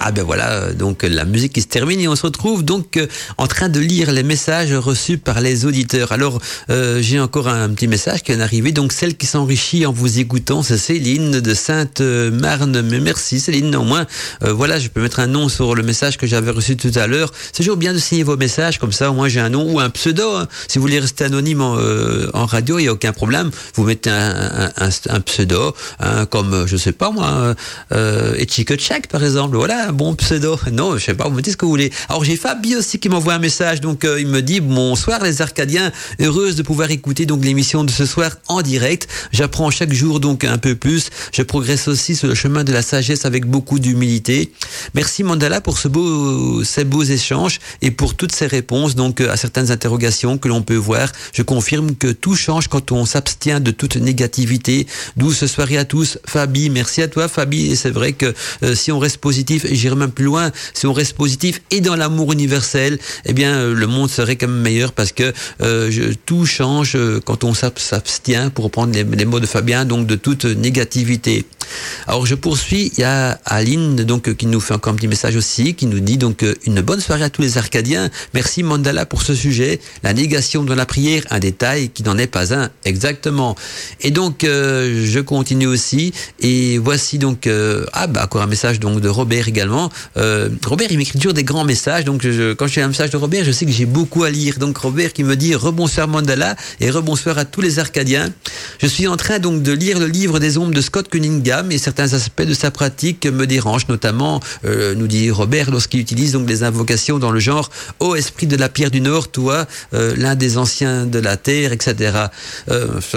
Ah ben voilà, euh, donc la musique qui se termine et on se retrouve donc euh, en train de lire les messages reçus par les auditeurs. Alors euh, j'ai encore un petit message qui est arrivé, donc celle qui s'enrichit en vous écoutant, c'est Céline de Sainte-Marne. Mais merci Céline, au moins voilà, je peux mettre un nom sur le message que j'avais reçu tout à l'heure. C'est toujours bien de signer vos messages, comme ça moins j'ai un nom ou un pseudo. Hein. Si vous voulez rester anonyme en, radio, il n'y a aucun problème. Vous mettez un, pseudo, comme je sais pas moi, euh, par exemple. Voilà, bon pseudo. Non, je sais pas, vous me dites ce que vous voulez. Alors j'ai Fabi aussi qui m'envoie un message, donc euh, il me dit bonsoir les Arcadiens, heureuse de pouvoir écouter donc l'émission de ce soir en direct. J'apprends chaque jour donc un peu plus. Je progresse aussi sur le chemin de la sagesse avec beaucoup d'humilité. Merci Mandala pour ce beau, ces beaux échanges et pour toutes ces réponses donc à certaines interrogations que l'on peut voir. Je confirme que tout change quand on s'abstient de toute négativité. Douce soirée à tous, Fabi. Merci à toi Fabi. Et c'est vrai que euh, si on reste positif, j'irai même plus loin, si on reste positif et dans l'amour universel, eh bien euh, le monde serait quand même meilleur parce que euh, tout change euh, quand on s'abstient, pour reprendre les, les, mots de Fabien, donc de toute négativité. Alors je poursuis, il y a Aline donc qui nous fait encore un petit message aussi, qui nous dit donc une bonne soirée à tous les Arcadiens. Merci Mandala pour ce sujet, la négation dans la prière, un détail qui n'en est pas un exactement. Et donc je continue aussi et voici donc ah bah encore un message donc de Robert également euh, Robert, il m'écrit toujours des grands messages. Donc, quand je fais un message de Robert, je sais que j'ai beaucoup à lire. Donc, Robert qui me dit rebonsoir Mandala et rebonsoir à tous les Arcadiens. Je suis en train donc de lire le livre des ombres de Scott Cunningham et certains aspects de sa pratique me dérangent, notamment, euh, nous dit Robert, lorsqu'il utilise donc des invocations dans le genre Ô esprit de la pierre du Nord, toi, euh, l'un des anciens de la terre, etc.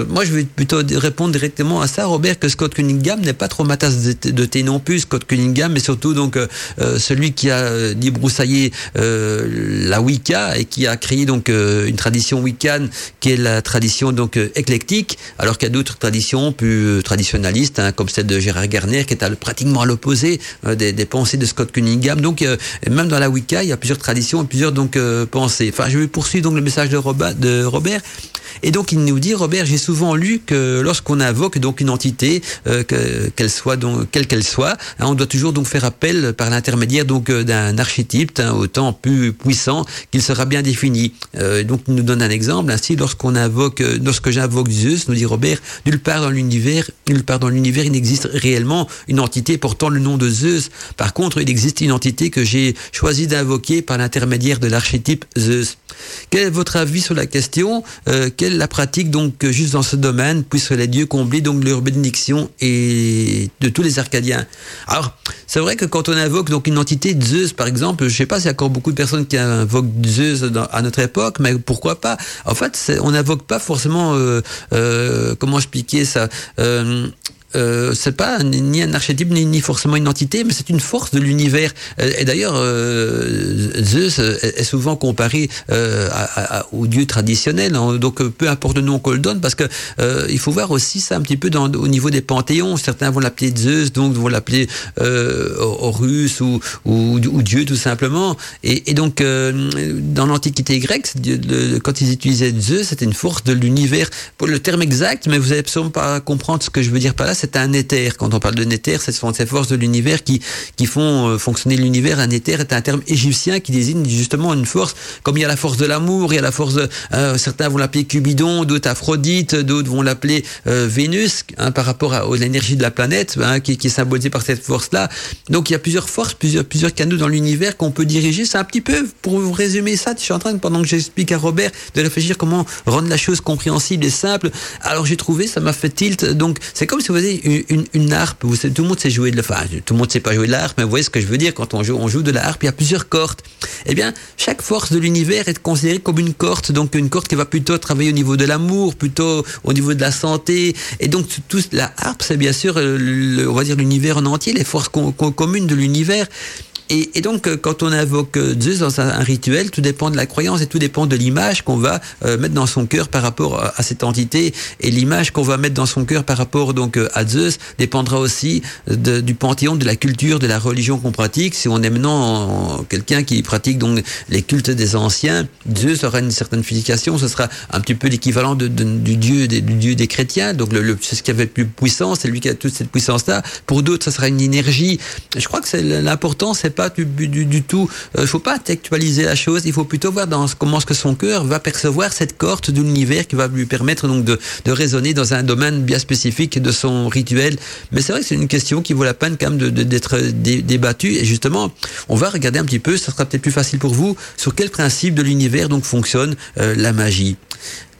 moi, je vais plutôt répondre directement à ça, Robert, que Scott Cunningham n'est pas trop ma tasse de thé non plus. Scott Cunningham, mais surtout donc celui qui a euh, débroussaillé euh, la Wicca et qui a créé donc une tradition wiccan qui est la tradition donc éclectique, alors qu'il y a d'autres traditions plus traditionnalistes, hein, comme celle de Gérard Garner, qui est pratiquement à l'opposé des, pensées de Scott Cunningham. Donc même dans la Wicca, il y a plusieurs traditions et plusieurs donc pensées. Enfin, je vais poursuivre donc le message de, Robert, de Robert. Et donc il nous dit, Robert, j'ai souvent lu que lorsqu'on invoque donc une entité, qu'elle soit donc quelle qu'elle soit, hein, on doit toujours donc faire appel par l'intermédiaire donc euh, d'un archétype hein, autant plus puissant qu'il sera bien défini. Euh, donc il nous donne un exemple ainsi lorsqu'on invoque, euh, lorsque j'invoque Zeus, nous dit Robert, nulle part dans l'univers, nulle part dans l'univers il n'existe réellement une entité portant le nom de Zeus. Par contre, il existe une entité que j'ai choisi d'invoquer par l'intermédiaire de l'archétype Zeus. Quel est votre avis sur la question? Quelle est la pratique donc juste dans ce domaine puisque les dieux combler donc leur bénédiction et de tous les Arcadiens? Alors, c'est vrai que quand on invoque donc une entité Zeus, par exemple, je sais pas s'il y a encore beaucoup de personnes qui invoquent Zeus à notre époque, mais pourquoi pas? En fait, on n'invoque pas forcément, euh, euh, comment expliquer ça? Euh, euh, c'est pas ni un archétype ni, forcément une entité, mais c'est une force de l'univers. Euh, et d'ailleurs, euh, Zeus est souvent comparé euh, à, traditionnel. Hein. donc, peu importe le nom qu'on le donne, parce que il faut voir aussi ça un petit peu au niveau des panthéons. Certains vont l'appeler Zeus, donc vont l'appeler Horus ou, Dieu tout simplement. Et, et donc, dans l'Antiquité grecque, quand ils utilisaient Zeus, c'était une force de l'univers. Pour le terme exact, mais vous n'allez absolument pas comprendre ce que je veux dire par là c'est un éther. Quand on parle de éther, ce sont ces forces de l'univers qui, qui font euh, fonctionner l'univers. Un éther est un terme égyptien qui désigne justement une force, comme il y a la force de l'amour, il y a la force de, euh, certains vont l'appeler Cubidon, d'autres Aphrodite, d'autres vont l'appeler euh, Vénus, hein, par rapport à, l'énergie de la planète, hein, qui, est symbolisée par cette force-là. Donc il y a plusieurs forces, plusieurs, canaux dans l'univers qu'on peut diriger. C'est un petit peu, pour vous résumer ça, je suis en train, pendant que j'explique à Robert, de réfléchir comment rendre la chose compréhensible et simple. Alors j'ai trouvé, ça m'a fait tilt. Donc c'est comme si vous une, harpe. Vous savez, tout le monde sait jouer de la, tout le monde sait pas jouer de la harpe, mais vous voyez ce que je veux dire quand on joue, on joue de la harpe. Il y a plusieurs cordes. Eh bien, chaque force de l'univers est considérée comme une corde. Donc une corde qui va plutôt travailler au niveau de l'amour, plutôt au niveau de la santé. Et donc tout, la harpe, c'est bien sûr, le, on va dire l'univers en entier, les forces communes de l'univers. Et, et, donc, euh, quand on invoque euh, Zeus dans un, rituel, tout dépend de la croyance et tout dépend de l'image qu'on va euh, mettre dans son cœur par rapport à, cette entité. Et l'image qu'on va mettre dans son cœur par rapport donc à Zeus dépendra aussi de, du panthéon, de la culture, de la religion qu'on pratique. Si on est maintenant quelqu'un qui pratique donc les cultes des anciens, Zeus aura une certaine finification. Ce sera un petit peu l'équivalent de, du dieu des, du dieu des chrétiens. Donc, le, c'est ce qui avait plus puissance, c'est lui qui a toute cette puissance-là. Pour d'autres, ça sera une énergie. Je crois que c'est l'important, c'est pas du, du, tout. Il euh, faut pas actualiser la chose. Il faut plutôt voir dans comment ce que son cœur va percevoir cette corde de l'univers qui va lui permettre donc de, de raisonner dans un domaine bien spécifique de son rituel. Mais c'est vrai que c'est une question qui vaut la peine quand même d'être de, débattue. Et justement, on va regarder un petit peu. Ça sera peut-être plus facile pour vous sur quel principe de l'univers donc fonctionne euh, la magie.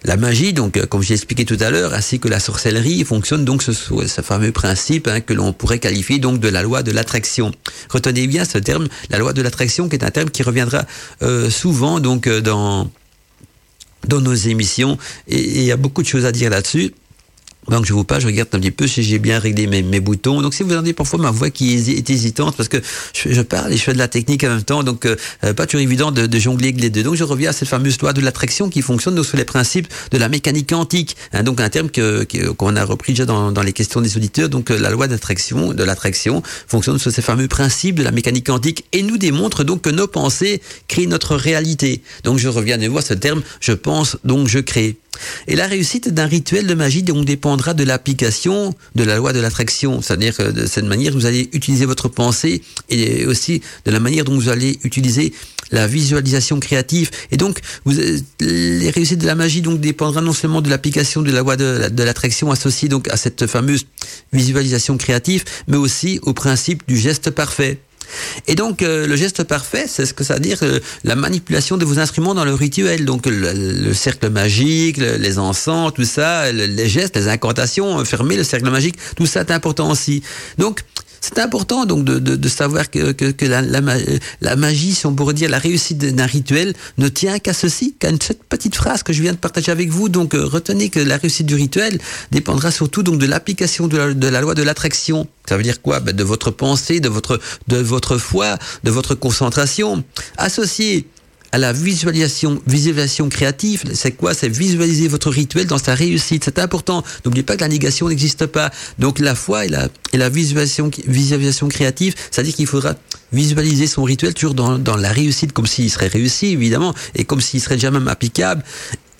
La magie, donc, euh, comme j'ai expliqué tout à l'heure, ainsi que la sorcellerie, fonctionne donc ce, ce fameux principe hein, que l'on pourrait qualifier donc de la loi de l'attraction. Retenez bien ce terme, la loi de l'attraction, qui est un terme qui reviendra euh, souvent donc euh, dans dans nos émissions, et il y a beaucoup de choses à dire là-dessus. Donc je vous pas, je regarde un petit peu si j'ai bien réglé mes, boutons. Donc si vous entendez parfois ma voix qui est, hésitante parce que je, parle et je fais de la technique en même temps, donc euh, euh, pas toujours évident de, jongler avec les deux. Donc je reviens à cette fameuse loi de l'attraction qui fonctionne donc, sur les principes de la mécanique quantique. Hein, donc un terme que qu'on a repris déjà dans, les questions des auditeurs. Donc euh, la loi d'attraction, de l'attraction fonctionne sur ces fameux principes de la mécanique quantique et nous démontre donc que nos pensées créent notre réalité. Donc je reviens à voir ce terme, je pense donc je crée. Et la réussite d'un rituel de magie donc dépendra de l'application de la loi de l'attraction. C'est-à-dire que de cette manière, vous allez utiliser votre pensée et aussi de la manière dont vous allez utiliser la visualisation créative. Et donc, vous, les réussites de la magie donc dépendra non seulement de l'application de la loi de, l'attraction associée donc à cette fameuse visualisation créative, mais aussi au principe du geste parfait. Et donc euh, le geste parfait, c'est ce que ça veut dire euh, la manipulation de vos instruments dans le rituel. Donc le, cercle magique, les encens, tout ça, les gestes, les incantations, fermer le cercle magique, tout ça est important aussi. Donc c'est important donc de, de, de savoir que, que, que la, la, la, magie, si on pourrait dire la réussite d'un rituel, ne tient qu'à ceci, qu'à cette petite phrase que je viens de partager avec vous. Donc euh, retenez que la réussite du rituel dépendra surtout donc de l'application de la, de la loi de l'attraction. Ça veut dire quoi? Ben, De votre pensée, de votre, de votre foi, de votre concentration. Associé à la visualisation, visualisation créative. C'est quoi? C'est visualiser votre rituel dans sa réussite. C'est important. N'oubliez pas que la négation n'existe pas. Donc la foi et la, et la visualisation, visualisation créative, c'est-à-dire qu'il faudra visualiser son rituel toujours dans, dans la réussite, comme s'il serait réussi, évidemment, et comme s'il serait déjà même applicable.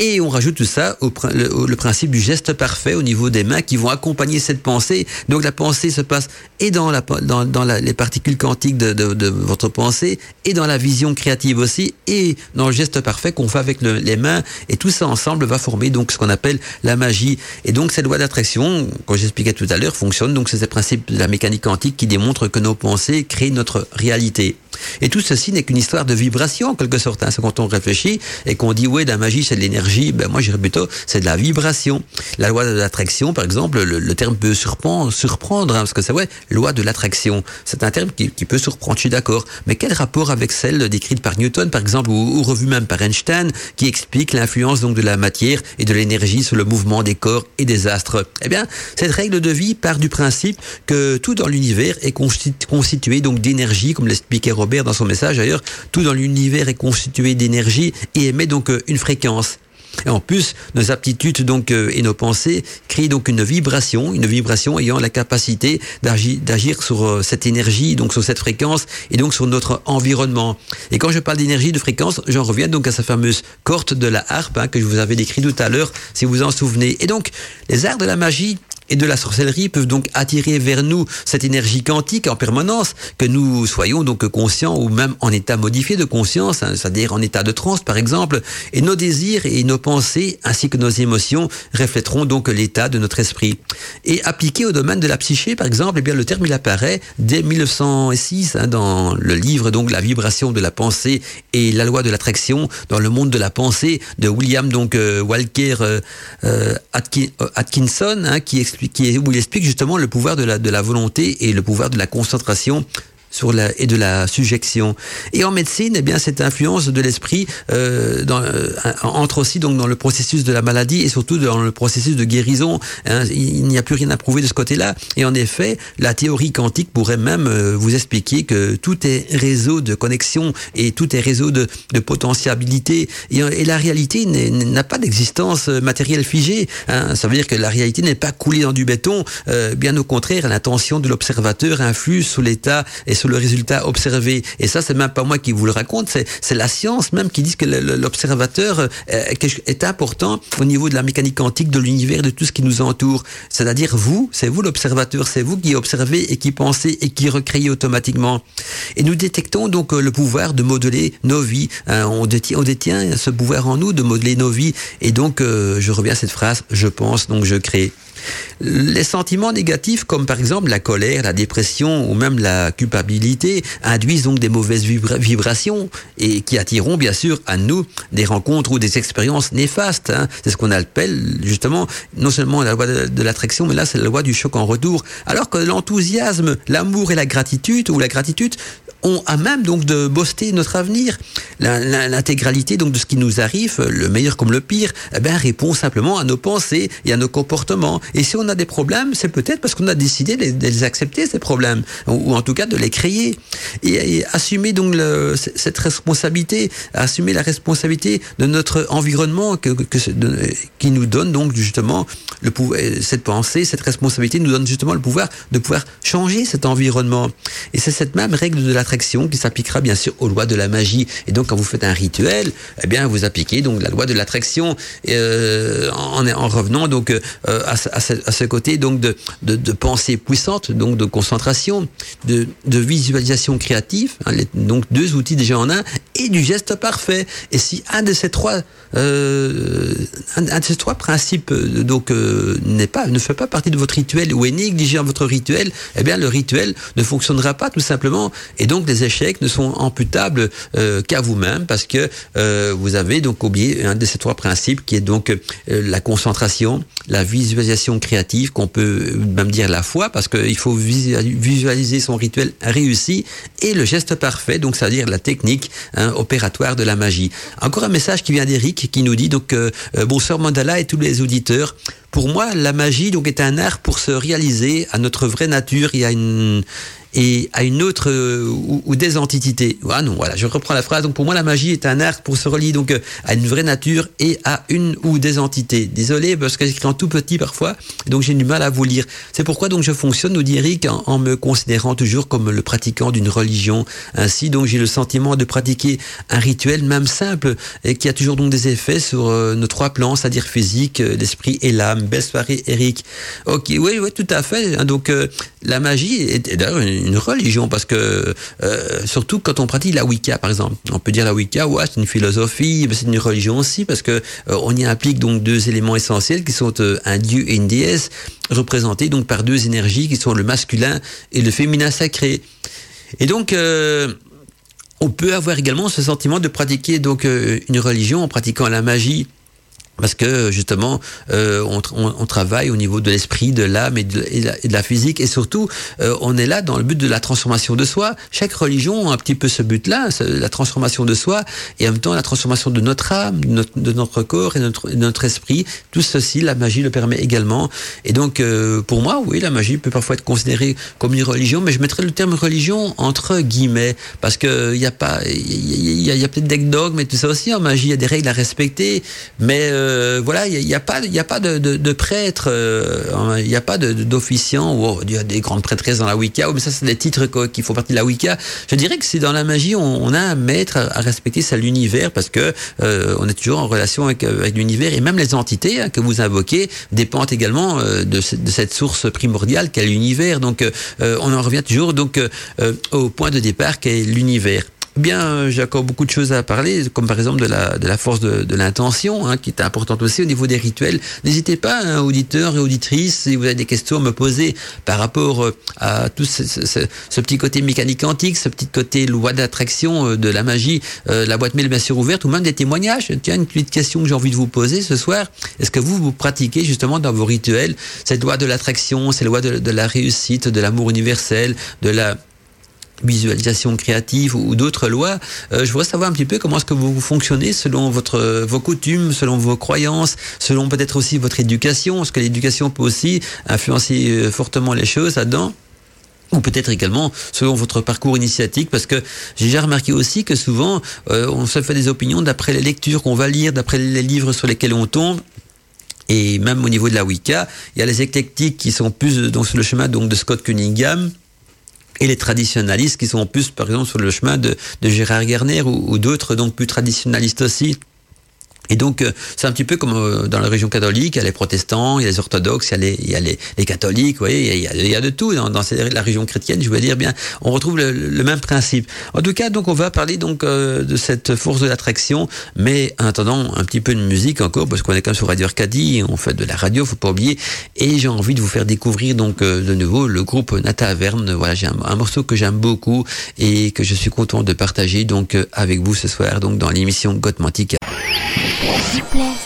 Et on rajoute tout ça au le, principe du geste parfait au niveau des mains qui vont accompagner cette pensée. Donc la pensée se passe et dans, la, dans, dans les particules quantiques de, de, de, votre pensée et dans la vision créative aussi et dans le geste parfait qu'on fait avec le, les mains. Et tout ça ensemble va former donc ce qu'on appelle la magie. Et donc cette loi d'attraction, comme j'expliquais tout à l'heure, fonctionne. Donc c'est ce principe de la mécanique quantique qui démontre que nos pensées créent notre réalité. Et tout ceci n'est qu'une histoire de vibration, en quelque sorte. Hein. C'est quand on réfléchit et qu'on dit, ouais, la magie, c'est de l'énergie. Ben, moi, j'irais plutôt, c'est de la vibration. La loi de l'attraction, par exemple, le, terme peut surprendre, hein, parce que c'est, ouais, loi de l'attraction. C'est un terme qui, qui, peut surprendre, je suis d'accord. Mais quel rapport avec celle décrite par Newton, par exemple, ou, ou revue même par Einstein, qui explique l'influence donc de la matière et de l'énergie sur le mouvement des corps et des astres? Eh bien, cette règle de vie part du principe que tout dans l'univers est constitué donc d'énergie, comme l'expliquait Robert dans son message d'ailleurs, tout dans l'univers est constitué d'énergie et émet donc euh, une fréquence. Et en plus, nos aptitudes donc euh, et nos pensées créent donc une vibration, une vibration ayant la capacité d'agir sur euh, cette énergie, donc sur cette fréquence et donc sur notre environnement. Et quand je parle d'énergie, de fréquence, j'en reviens donc à sa fameuse corde de la harpe hein, que je vous avais décrit tout à l'heure, si vous vous en souvenez. Et donc, les arts de la magie et de la sorcellerie peuvent donc attirer vers nous cette énergie quantique en permanence, que nous soyons donc conscients ou même en état modifié de conscience, hein, c'est-à-dire en état de transe par exemple, et nos désirs et nos pensées ainsi que nos émotions reflèteront donc l'état de notre esprit. Et appliqué au domaine de la psyché par exemple, eh bien le terme il apparaît dès 1906 hein, dans le livre donc la vibration de la pensée et la loi de l'attraction dans le monde de la pensée de William donc euh, Walker euh, euh, Atkinson hein, qui explique qui, où il explique justement le pouvoir de la volonté et le pouvoir de la concentration sur la, et de la subjection. Et en médecine, eh bien, cette influence de l'esprit euh, euh, entre aussi donc dans le processus de la maladie et surtout dans le processus de guérison. Hein, il n'y a plus rien à prouver de ce côté-là. Et en effet, la théorie quantique pourrait même euh, vous expliquer que tout est réseau de connexion et tout est réseau de, de potentialité. Et, la réalité n'a pas d'existence matérielle figée. Hein. Ça veut dire que la réalité n'est pas coulée dans du béton. Bien au contraire, l'intention de l'observateur influe sur l'état sur le résultat observé. Et ça, c'est même pas moi qui vous le raconte, c'est la science même qui dit que l'observateur euh, est important au niveau de la mécanique quantique de l'univers, de tout ce qui nous entoure. C'est-à-dire vous, c'est vous l'observateur, c'est vous qui observez et qui pensez et qui recréez automatiquement. Et nous détectons donc euh, le pouvoir de modeler nos vies. Hein, on, détient, on détient ce pouvoir en nous de modeler nos vies. Et donc, euh, je reviens à cette phrase, je pense, donc je crée. Les sentiments négatifs, comme par exemple la colère, la dépression ou même la culpabilité, induisent donc des mauvaises vibrations et qui attireront bien sûr à nous des rencontres ou des expériences néfastes. Hein. C'est ce qu'on appelle justement non seulement la loi de, l'attraction, mais là c'est la loi du choc en retour. Alors que l'enthousiasme, l'amour et la gratitude ou la gratitude ont à même donc de boster notre avenir. L'intégralité donc de ce qui nous arrive, le meilleur comme le pire, eh ben, répond simplement à nos pensées et à nos comportements. Et si on a des problèmes, c'est peut-être parce qu'on a décidé de, les accepter ces problèmes, ou, en tout cas de les créer et, assumer donc cette responsabilité, assumer la responsabilité de notre environnement que, qui nous donne donc justement le cette pensée, cette responsabilité nous donne justement le pouvoir de pouvoir changer cet environnement. Et c'est cette même règle de l'attraction qui s'appliquera bien sûr aux lois de la magie. Et donc quand vous faites un rituel, eh bien vous appliquez donc la loi de l'attraction euh, en, en, revenant donc euh, à, ce, côté donc de, pensée puissante, donc de concentration, de, visualisation créative, hein, donc deux outils déjà en un, et du geste parfait. Et si un de ces trois euh, un, de ces trois principes donc n'est pas ne fait pas partie de votre rituel ou est négligé dans votre rituel, eh bien le rituel ne fonctionnera pas tout simplement et donc les échecs ne sont imputables euh, qu'à vous-même parce que euh, vous avez donc oublié un de ces trois principes qui est donc euh, la concentration, la visualisation créative qu'on peut même dire la foi parce qu'il faut visualiser son rituel réussi et le geste parfait donc c'est-à-dire la technique hein, opératoire de la magie. Encore un message qui vient d'Eric qui nous dit donc bonsoir Mandala et tous les auditeurs. Pour moi, la magie donc est un art pour se réaliser à notre vraie nature. Y a une et à une autre euh, ou, des antiquités. Ah non, voilà, je reprends la phrase. Donc pour moi, la magie est un art pour se relier donc euh, à une vraie nature et à une ou des entités. Désolé parce que j'écris en tout petit parfois, donc j'ai du mal à vous lire. C'est pourquoi donc je fonctionne, nous dit Eric, en, me considérant toujours comme le pratiquant d'une religion. Ainsi donc j'ai le sentiment de pratiquer un rituel même simple et qui a toujours donc des effets sur euh, nos trois plans, c'est-à-dire physique, l'esprit et l'âme. Belle soirée, Eric. Ok, oui, oui, tout à fait. Donc euh, la magie est, d'ailleurs une religion parce que euh, surtout quand on pratique la Wicca par exemple on peut dire la Wicca ouais c'est une philosophie mais c'est une religion aussi parce que euh, on y implique donc deux éléments essentiels qui sont un dieu et une déesse représentés donc par deux énergies qui sont le masculin et le féminin sacré et donc on peut avoir également ce sentiment de pratiquer donc une religion en pratiquant la magie parce que justement, euh, on, on, on, travaille au niveau de l'esprit, de l'âme et, de la physique, et surtout, euh, on est là dans le but de la transformation de soi. Chaque religion a un petit peu ce but-là, la transformation de soi, et en même temps la transformation de notre âme, de notre, de notre corps et de notre, de notre, esprit. Tout ceci, la magie le permet également. Et donc, euh, pour moi, oui, la magie peut parfois être considérée comme une religion, mais je mettrais le terme religion entre guillemets, parce que il y a pas, il y a, y a, a peut-être des dogmes et tout ça aussi en magie, il y a des règles à respecter, mais euh, euh, voilà, il n'y a, pas, il a pas de, prêtre, il n'y a pas d'officiant. Oh, il y a des grandes prêtresses dans la Wicca. Oh, mais ça, c'est des titres qui font partie de la Wicca. Je dirais que c'est dans la magie, on, a un maître à, respecter, c'est l'univers, parce que on est toujours en relation avec, avec l'univers et même les entités hein, que vous invoquez dépendent également de, de, cette source primordiale qu'est l'univers. Donc, on en revient toujours donc au point de départ qu'est l'univers. Bien, euh, j'ai beaucoup de choses à parler, comme par exemple de la, de la force de, de l'intention, hein, qui est importante aussi au niveau des rituels. N'hésitez pas, hein, auditeurs et auditrices, si vous avez des questions à me poser par rapport euh, à tout ce, ce, ce, petit côté mécanique quantique, ce petit côté loi d'attraction euh, de la magie, la boîte mail bien sûr ouverte, ou même des témoignages. Tiens, une petite question que j'ai envie de vous poser ce soir. Est-ce que vous, vous pratiquez justement dans vos rituels cette loi de l'attraction, ces lois de, de la réussite, de l'amour universel, de la visualisation créative ou d'autres lois. Euh, je voudrais savoir un petit peu comment est-ce que vous fonctionnez selon votre vos coutumes, selon vos croyances, selon peut-être aussi votre éducation. Est-ce que l'éducation peut aussi influencer euh, fortement les choses là-dedans? Ou peut-être également selon votre parcours initiatique, parce que j'ai déjà remarqué aussi que souvent euh, on se fait des opinions d'après les lectures qu'on va lire, d'après les livres sur lesquels on tombe. Et même au niveau de la Wicca, il y a les éclectiques qui sont plus donc sur le chemin donc de Scott Cunningham, et les traditionalistes qui sont plus, par exemple, sur le chemin de, Gérard Garner ou, ou d'autres, donc plus traditionalistes aussi. Et donc, euh, c'est un petit peu comme euh, dans la région catholique, il y a les protestants, il y a les orthodoxes, il y a les, catholiques, vous voyez, il y, a, de tout dans, la région chrétienne, je veux dire bien, on retrouve le, même principe. En tout cas, donc on va parler donc euh, de cette force de l'attraction, mais en attendant un petit peu de musique encore, parce qu'on est quand même sur Radio Arcadie, on fait de la radio, faut pas oublier, et j'ai envie de vous faire découvrir donc de nouveau le groupe Nata Averne, voilà, j'ai un, morceau que j'aime beaucoup et que je suis content de partager donc avec vous ce soir, donc dans l'émission Gotmantica.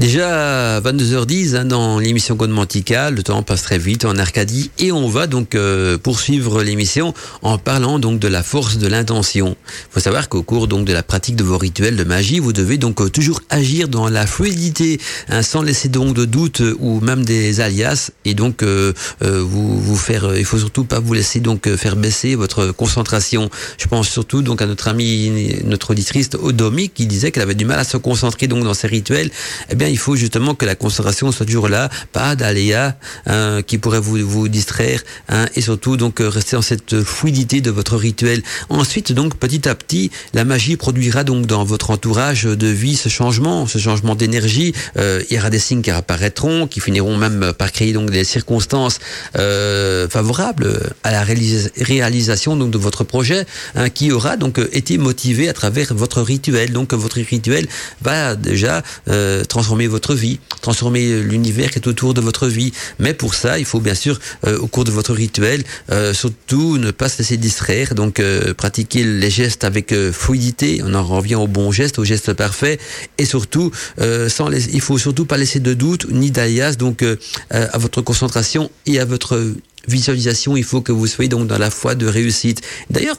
Déjà 22h10 hein, dans l'émission Godmantica, le temps passe très vite en Arcadie et on va donc euh, poursuivre l'émission en parlant donc de la force de l'intention. Il faut savoir qu'au cours donc de la pratique de vos rituels de magie, vous devez donc euh, toujours agir dans la fluidité, hein, sans laisser donc de doute ou même des alias et donc euh, vous vous faire. il faut surtout pas vous laisser donc faire baisser votre concentration. Je pense surtout donc à notre amie, notre auditrice Odomi qui disait qu'elle avait du mal à se concentrer donc dans ses rituels. Eh bien il faut justement que la concentration soit toujours là, pas d'aléas hein, qui pourraient vous, distraire, hein, et surtout donc rester dans cette fluidité de votre rituel. Ensuite, donc petit à petit, la magie produira donc dans votre entourage de vie ce changement, ce changement d'énergie. Euh, il y aura des signes qui apparaîtront, qui finiront même par créer donc des circonstances euh, favorables à la réalis réalisation donc de votre projet, hein, qui aura donc été motivé à travers votre rituel. Donc votre rituel va déjà euh, transformer votre vie, transformer l'univers qui est autour de votre vie. Mais pour ça, il faut bien sûr, euh, au cours de votre rituel, euh, surtout ne pas se laisser distraire, donc euh, pratiquer les gestes avec fluidité. On en revient au bon geste, au geste parfait, et surtout, sans les, il faut surtout pas laisser de doute ni d'alias donc à votre concentration et à votre visualisation. Il faut que vous soyez donc dans la foi de réussite. D'ailleurs,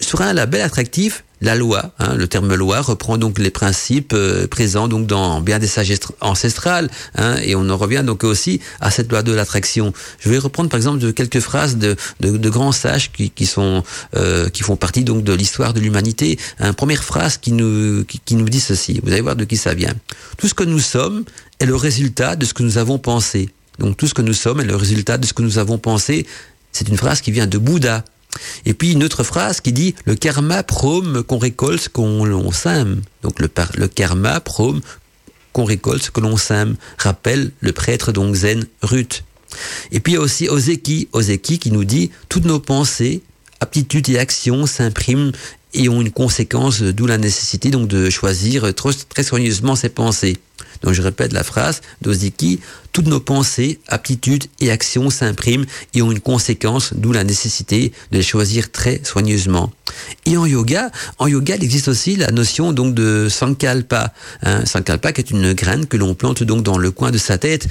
sur un label attractif, la loi, hein, le terme loi reprend donc les principes euh, présents donc dans bien des sagesses ancestrales, hein, et on en revient donc aussi à cette loi de l'attraction. Je vais reprendre par exemple de quelques phrases de, de, de grands sages qui, qui sont euh, qui font partie donc de l'histoire de l'humanité. Une première phrase qui nous qui, qui nous dit ceci. Vous allez voir de qui ça vient. Tout ce que nous sommes est le résultat de ce que nous avons pensé. Donc tout ce que nous sommes est le résultat de ce que nous avons pensé. C'est une phrase qui vient de Bouddha. Et puis une autre phrase qui dit le karma prôme qu'on récolte ce qu'on sème. Donc le, le karma prôme qu'on récolte ce que l'on sème, rappelle le prêtre donc zen Ruth. Et puis il y a aussi Ozeki, Ozeki qui nous dit toutes nos pensées, aptitudes et actions s'impriment et ont une conséquence, d'où la nécessité donc de choisir très, très soigneusement ses pensées. Donc je répète la phrase d'Ozeki, toutes nos pensées, aptitudes et actions s'impriment et ont une conséquence, d'où la nécessité de les choisir très soigneusement. Et en yoga, en yoga, il existe aussi la notion donc de sankalpa. Hein, sankalpa qui est une graine que l'on plante donc dans le coin de sa tête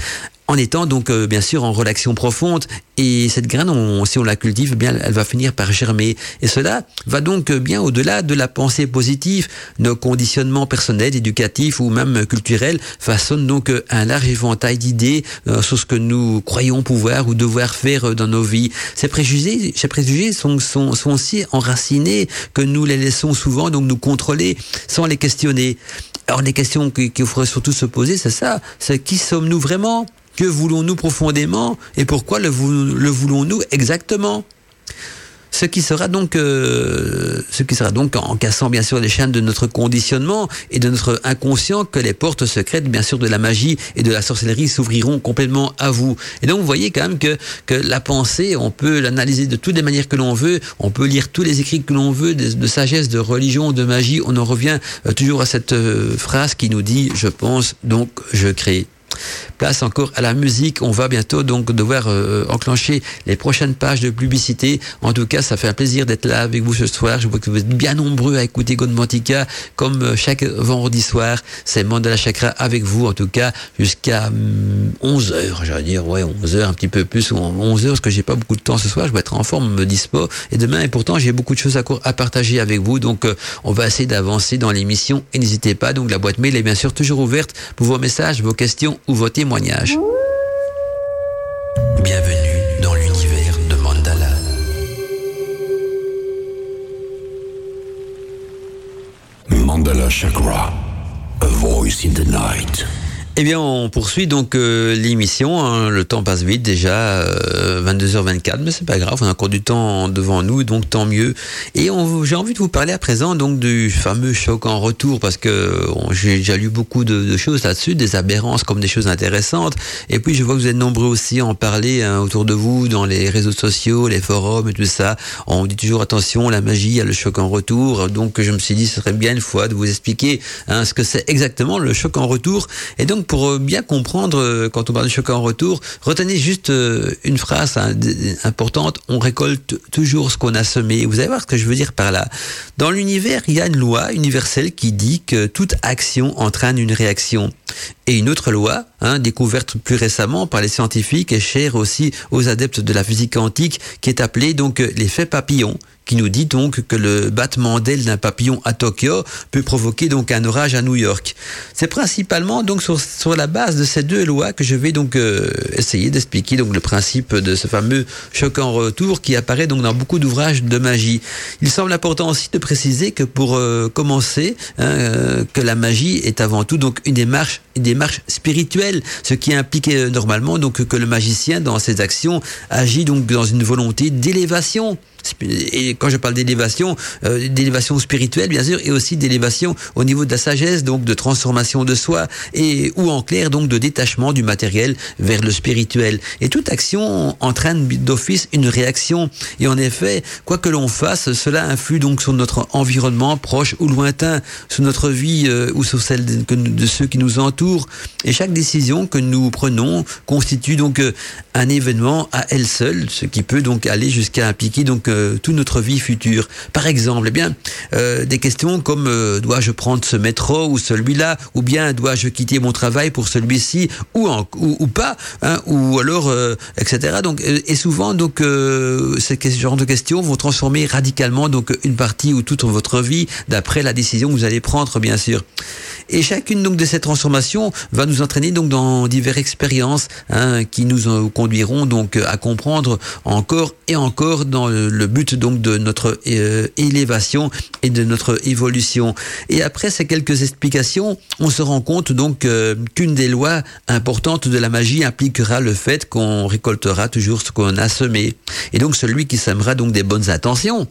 en étant donc euh, bien sûr en relation profonde. Et cette graine, si on la cultive, bien elle va finir par germer. Et cela va donc bien au-delà de la pensée positive. Nos conditionnements personnels, éducatifs ou même culturels façonnent donc un large éventail d'idées préjugés sur ce que nous croyons pouvoir ou devoir faire dans nos vies. Ces préjugés, ces préjugés sont, aussi enracinés que nous les laissons souvent donc nous contrôler sans les questionner. Alors les questions qu'il faudrait surtout se poser, c'est ça, c'est qui sommes-nous vraiment? Que voulons-nous profondément? Et pourquoi le voulons-nous exactement? Ce qui sera donc, euh, ce qui sera donc en cassant bien sûr les chaînes de notre conditionnement et de notre inconscient que les portes secrètes bien sûr de la magie et de la sorcellerie s'ouvriront complètement à vous. Et donc vous voyez quand même que que la pensée, on peut l'analyser de toutes les manières que l'on veut, on peut lire tous les écrits que l'on veut, de, sagesse, de religion, de magie, on en revient euh, toujours à cette euh, phrase qui nous dit je pense donc je crée. Place encore à la musique. On va bientôt donc devoir euh, enclencher les prochaines pages de publicité. En tout cas, ça fait un plaisir d'être là avec vous ce soir. Je vois que vous êtes bien nombreux à écouter Godmantica comme euh, chaque vendredi soir. C'est Mandala Chakra avec vous, en tout cas, jusqu'à 11 hum, heures. J'allais dire, ouais, 11 heures, un petit peu plus, ou 11 heures, parce que j'ai pas beaucoup de temps ce soir. Je vais être en forme, me dispo. Et demain, et pourtant, j'ai beaucoup de choses à, à partager avec vous. Donc, euh, on va essayer d'avancer dans l'émission. Et n'hésitez pas, donc la boîte mail est bien sûr toujours ouverte pour vos messages, vos questions ou vos témoignages. Bienvenue dans l'univers de Mandala. Mandala Chakra, a voice in the night. Eh bien, on poursuit donc euh, l'émission. Hein. Le temps passe vite déjà, 22h24, euh, mais c'est pas grave, on a encore du temps devant nous, donc tant mieux. Et j'ai envie de vous parler à présent donc du fameux choc en retour, parce que j'ai déjà lu beaucoup de, choses là-dessus, des aberrances comme des choses intéressantes. Et puis je vois que vous êtes nombreux aussi à en parler hein, autour de vous, dans les réseaux sociaux, les forums et tout ça. On dit toujours attention, la magie, il y a le choc en retour. Donc je me suis dit, ce serait bien une fois de vous expliquer hein, ce que c'est exactement le choc en retour. Et donc pour euh, bien comprendre, euh, quand on parle de choc en retour, retenez juste euh, une phrase hein, importante. On récolte toujours ce qu'on a semé. Vous allez voir ce que je veux dire par là. Dans l'univers, il y a une loi universelle qui dit que toute action entraîne une réaction. Et une autre loi, hein, découverte plus récemment par les scientifiques et chère aussi aux adeptes de la physique quantique, qui est appelée donc l'effet papillon qui nous dit donc que le battement d'aile d'un papillon à Tokyo peut provoquer donc un orage à New York. C'est principalement donc sur, la base de ces deux lois que je vais donc euh, essayer d'expliquer donc le principe de ce fameux choc en retour qui apparaît donc dans beaucoup d'ouvrages de magie. Il semble important aussi de préciser que pour euh, commencer, hein, euh, que la magie est avant tout donc une démarche, démarche spirituelle, ce qui implique normalement donc que le magicien dans ses actions agit donc dans une volonté d'élévation et quand je parle d'élévation, euh, d'élévation spirituelle bien sûr, et aussi d'élévation au niveau de la sagesse, donc de transformation de soi, et ou en clair donc de détachement du matériel vers le spirituel. Et toute action entraîne d'office une réaction. Et en effet, quoi que l'on fasse, cela influe donc sur notre environnement proche ou lointain, sur notre vie euh, ou sur celle de, ceux qui nous entourent. Et chaque décision que nous prenons constitue donc euh, un événement à elle seule, ce qui peut donc aller jusqu'à impliquer donc euh, toute notre vie future. Par exemple, eh bien, euh, des questions comme dois-je prendre ce métro ou celui-là, ou bien dois-je quitter mon travail pour celui-ci ou, ou, pas, hein, ou alors etc. Donc, et souvent donc ces genre de questions vont transformer radicalement donc une partie ou toute votre vie d'après la décision que vous allez prendre, bien sûr. Et chacune donc de ces transformations va nous entraîner donc dans diverses expériences hein, qui nous conduiront donc à comprendre encore et encore dans le but donc de notre euh, élévation et de notre évolution. Et après ces quelques explications, on se rend compte donc euh, qu'une des lois importantes de la magie impliquera le fait qu'on récoltera toujours ce qu'on a semé. Et donc celui qui sèmera donc des bonnes intentions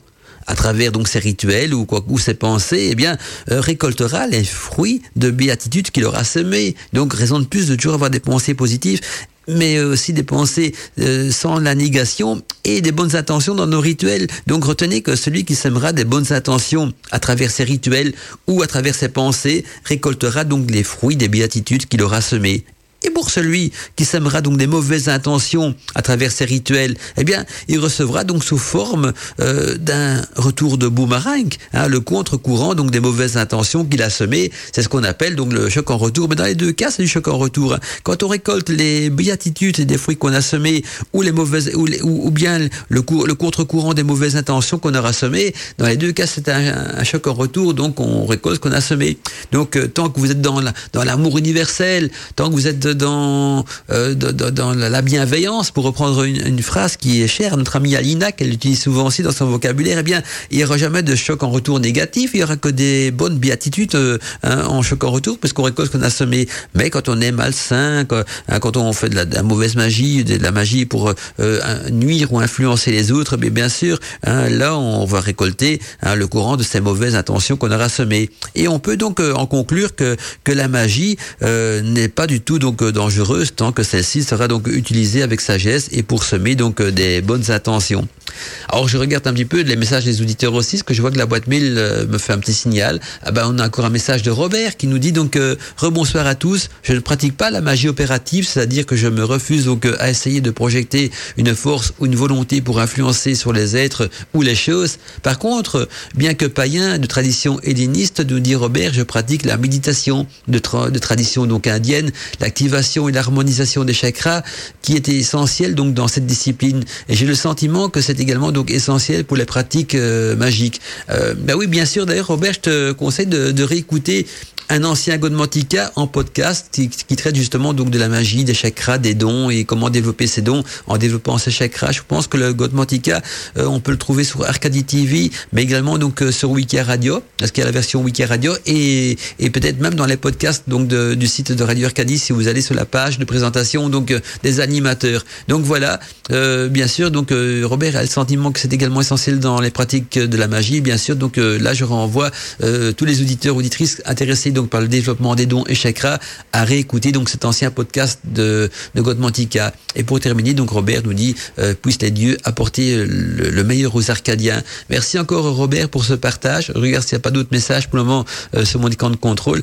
à travers donc ces rituels ou quoi ou ses pensées, eh bien euh, récoltera les fruits de béatitude qu'il aura semé. Donc raison de plus de toujours avoir des pensées positives mais aussi des pensées euh, sans la négation et des bonnes intentions dans nos rituels. Donc retenez que celui qui sèmera des bonnes intentions à travers ses rituels ou à travers ses pensées récoltera donc les fruits des béatitudes qu'il aura semés. Et pour celui qui sèmera donc des mauvaises intentions à travers ces rituels, eh bien, il recevra donc sous forme euh, d'un retour de boomerang, hein, le contre-courant donc des mauvaises intentions qu'il a semées. C'est ce qu'on appelle donc le choc en retour. Mais dans les deux cas, c'est du choc en retour. Quand on récolte les béatitudes des fruits qu'on a semés, ou les mauvaises, ou, bien le, contre-courant des mauvaises intentions qu'on aura semées, dans les deux cas, c'est un, choc en retour. Donc, on récolte ce qu'on a semé. Donc, euh, tant que vous êtes dans l'amour universel, tant que vous êtes dans, euh, dans, dans, la bienveillance, pour reprendre une, une, phrase qui est chère à notre amie Alina, qu'elle utilise souvent aussi dans son vocabulaire, eh bien, il n'y aura jamais de choc en retour négatif, il n'y aura que des bonnes béatitudes euh, hein, en choc en retour, parce qu'on récolte ce qu'on a semé. Mais quand on est malsain, quand, hein, quand on fait de la, mauvaise magie, de la magie pour euh, nuire ou influencer les autres, mais bien sûr, hein, là, on va récolter hein, le courant de ces mauvaises intentions qu'on aura semées. Et on peut donc en conclure que, que la magie n'est pas du tout donc dangereuse tant que celle-ci sera donc utilisée avec sagesse et pour semer donc des bonnes intentions. Alors je regarde un petit peu les messages des auditeurs aussi, parce que je vois que la boîte mail euh, me fait un petit signal. Ah ben on a encore un message de Robert qui nous dit donc euh, rebonsoir à tous. Je ne pratique pas la magie opérative, c'est-à-dire que je me refuse donc euh, à essayer de projeter une force ou une volonté pour influencer sur les êtres ou les choses. Par contre, bien que païen de tradition helléniste, nous dit Robert, je pratique la méditation de, de tradition donc indienne, l'activation et l'harmonisation des chakras qui était essentielle donc dans cette discipline. Et j'ai le sentiment que c'est également donc essentiel pour les pratiques euh, magiques. Ben oui, bien sûr. D'ailleurs, Robert, je te conseille de réécouter un ancien Godmantica en podcast qui, qui, traite justement donc de la magie, des chakras, des dons et comment développer ces dons en développant ces chakras. Je pense que le Godmantica, euh, on peut le trouver sur Arcadie TV, mais également donc euh, sur Wiki Radio, parce qu'il y a la version Wiki Radio et, et peut-être même dans les podcasts donc de, du site de Radio Arcadie si vous allez sur la page de présentation donc euh, des animateurs. Donc voilà, bien sûr donc Robert a le sentiment que c'est également essentiel dans les pratiques de la magie, bien sûr. Donc là je renvoie tous les auditeurs auditrices intéressés donc par le développement des dons et chakras, à réécouter donc cet ancien podcast de, de Godmantica. Et pour terminer, donc Robert nous dit euh, puissent les dieux apporter le, meilleur aux Arcadiens. Merci encore Robert pour ce partage. regarde s'il n'y a pas d'autres messages pour le moment euh, sur mon écran de contrôle.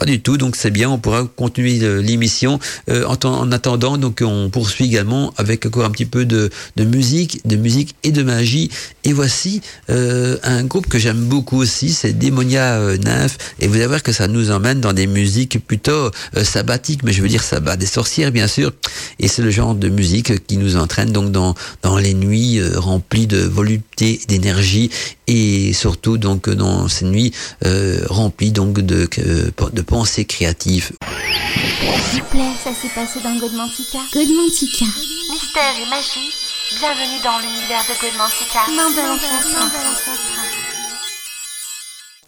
Pas du tout, donc c'est bien, on pourra continuer l'émission. Euh, en, en, attendant, donc on poursuit également avec encore un petit peu de, de musique, de musique et de magie. Et voici euh, un groupe que j'aime beaucoup aussi, c'est Démonia euh, Nymph. Et vous allez voir que ça nous emmène dans des musiques plutôt euh, sabbatiques, mais je veux dire sabbat des sorcières bien sûr. Et c'est le genre de musique qui nous entraîne donc dans, dans les nuits euh, remplies de volupté, d'énergie et surtout donc dans ces nuits remplies donc de, de pensées créatives. S'il vous plaît, ça s'est passé dans Godmantica. Godmantica. Mystère et magie, bienvenue dans l'univers de Godmantica. Non, de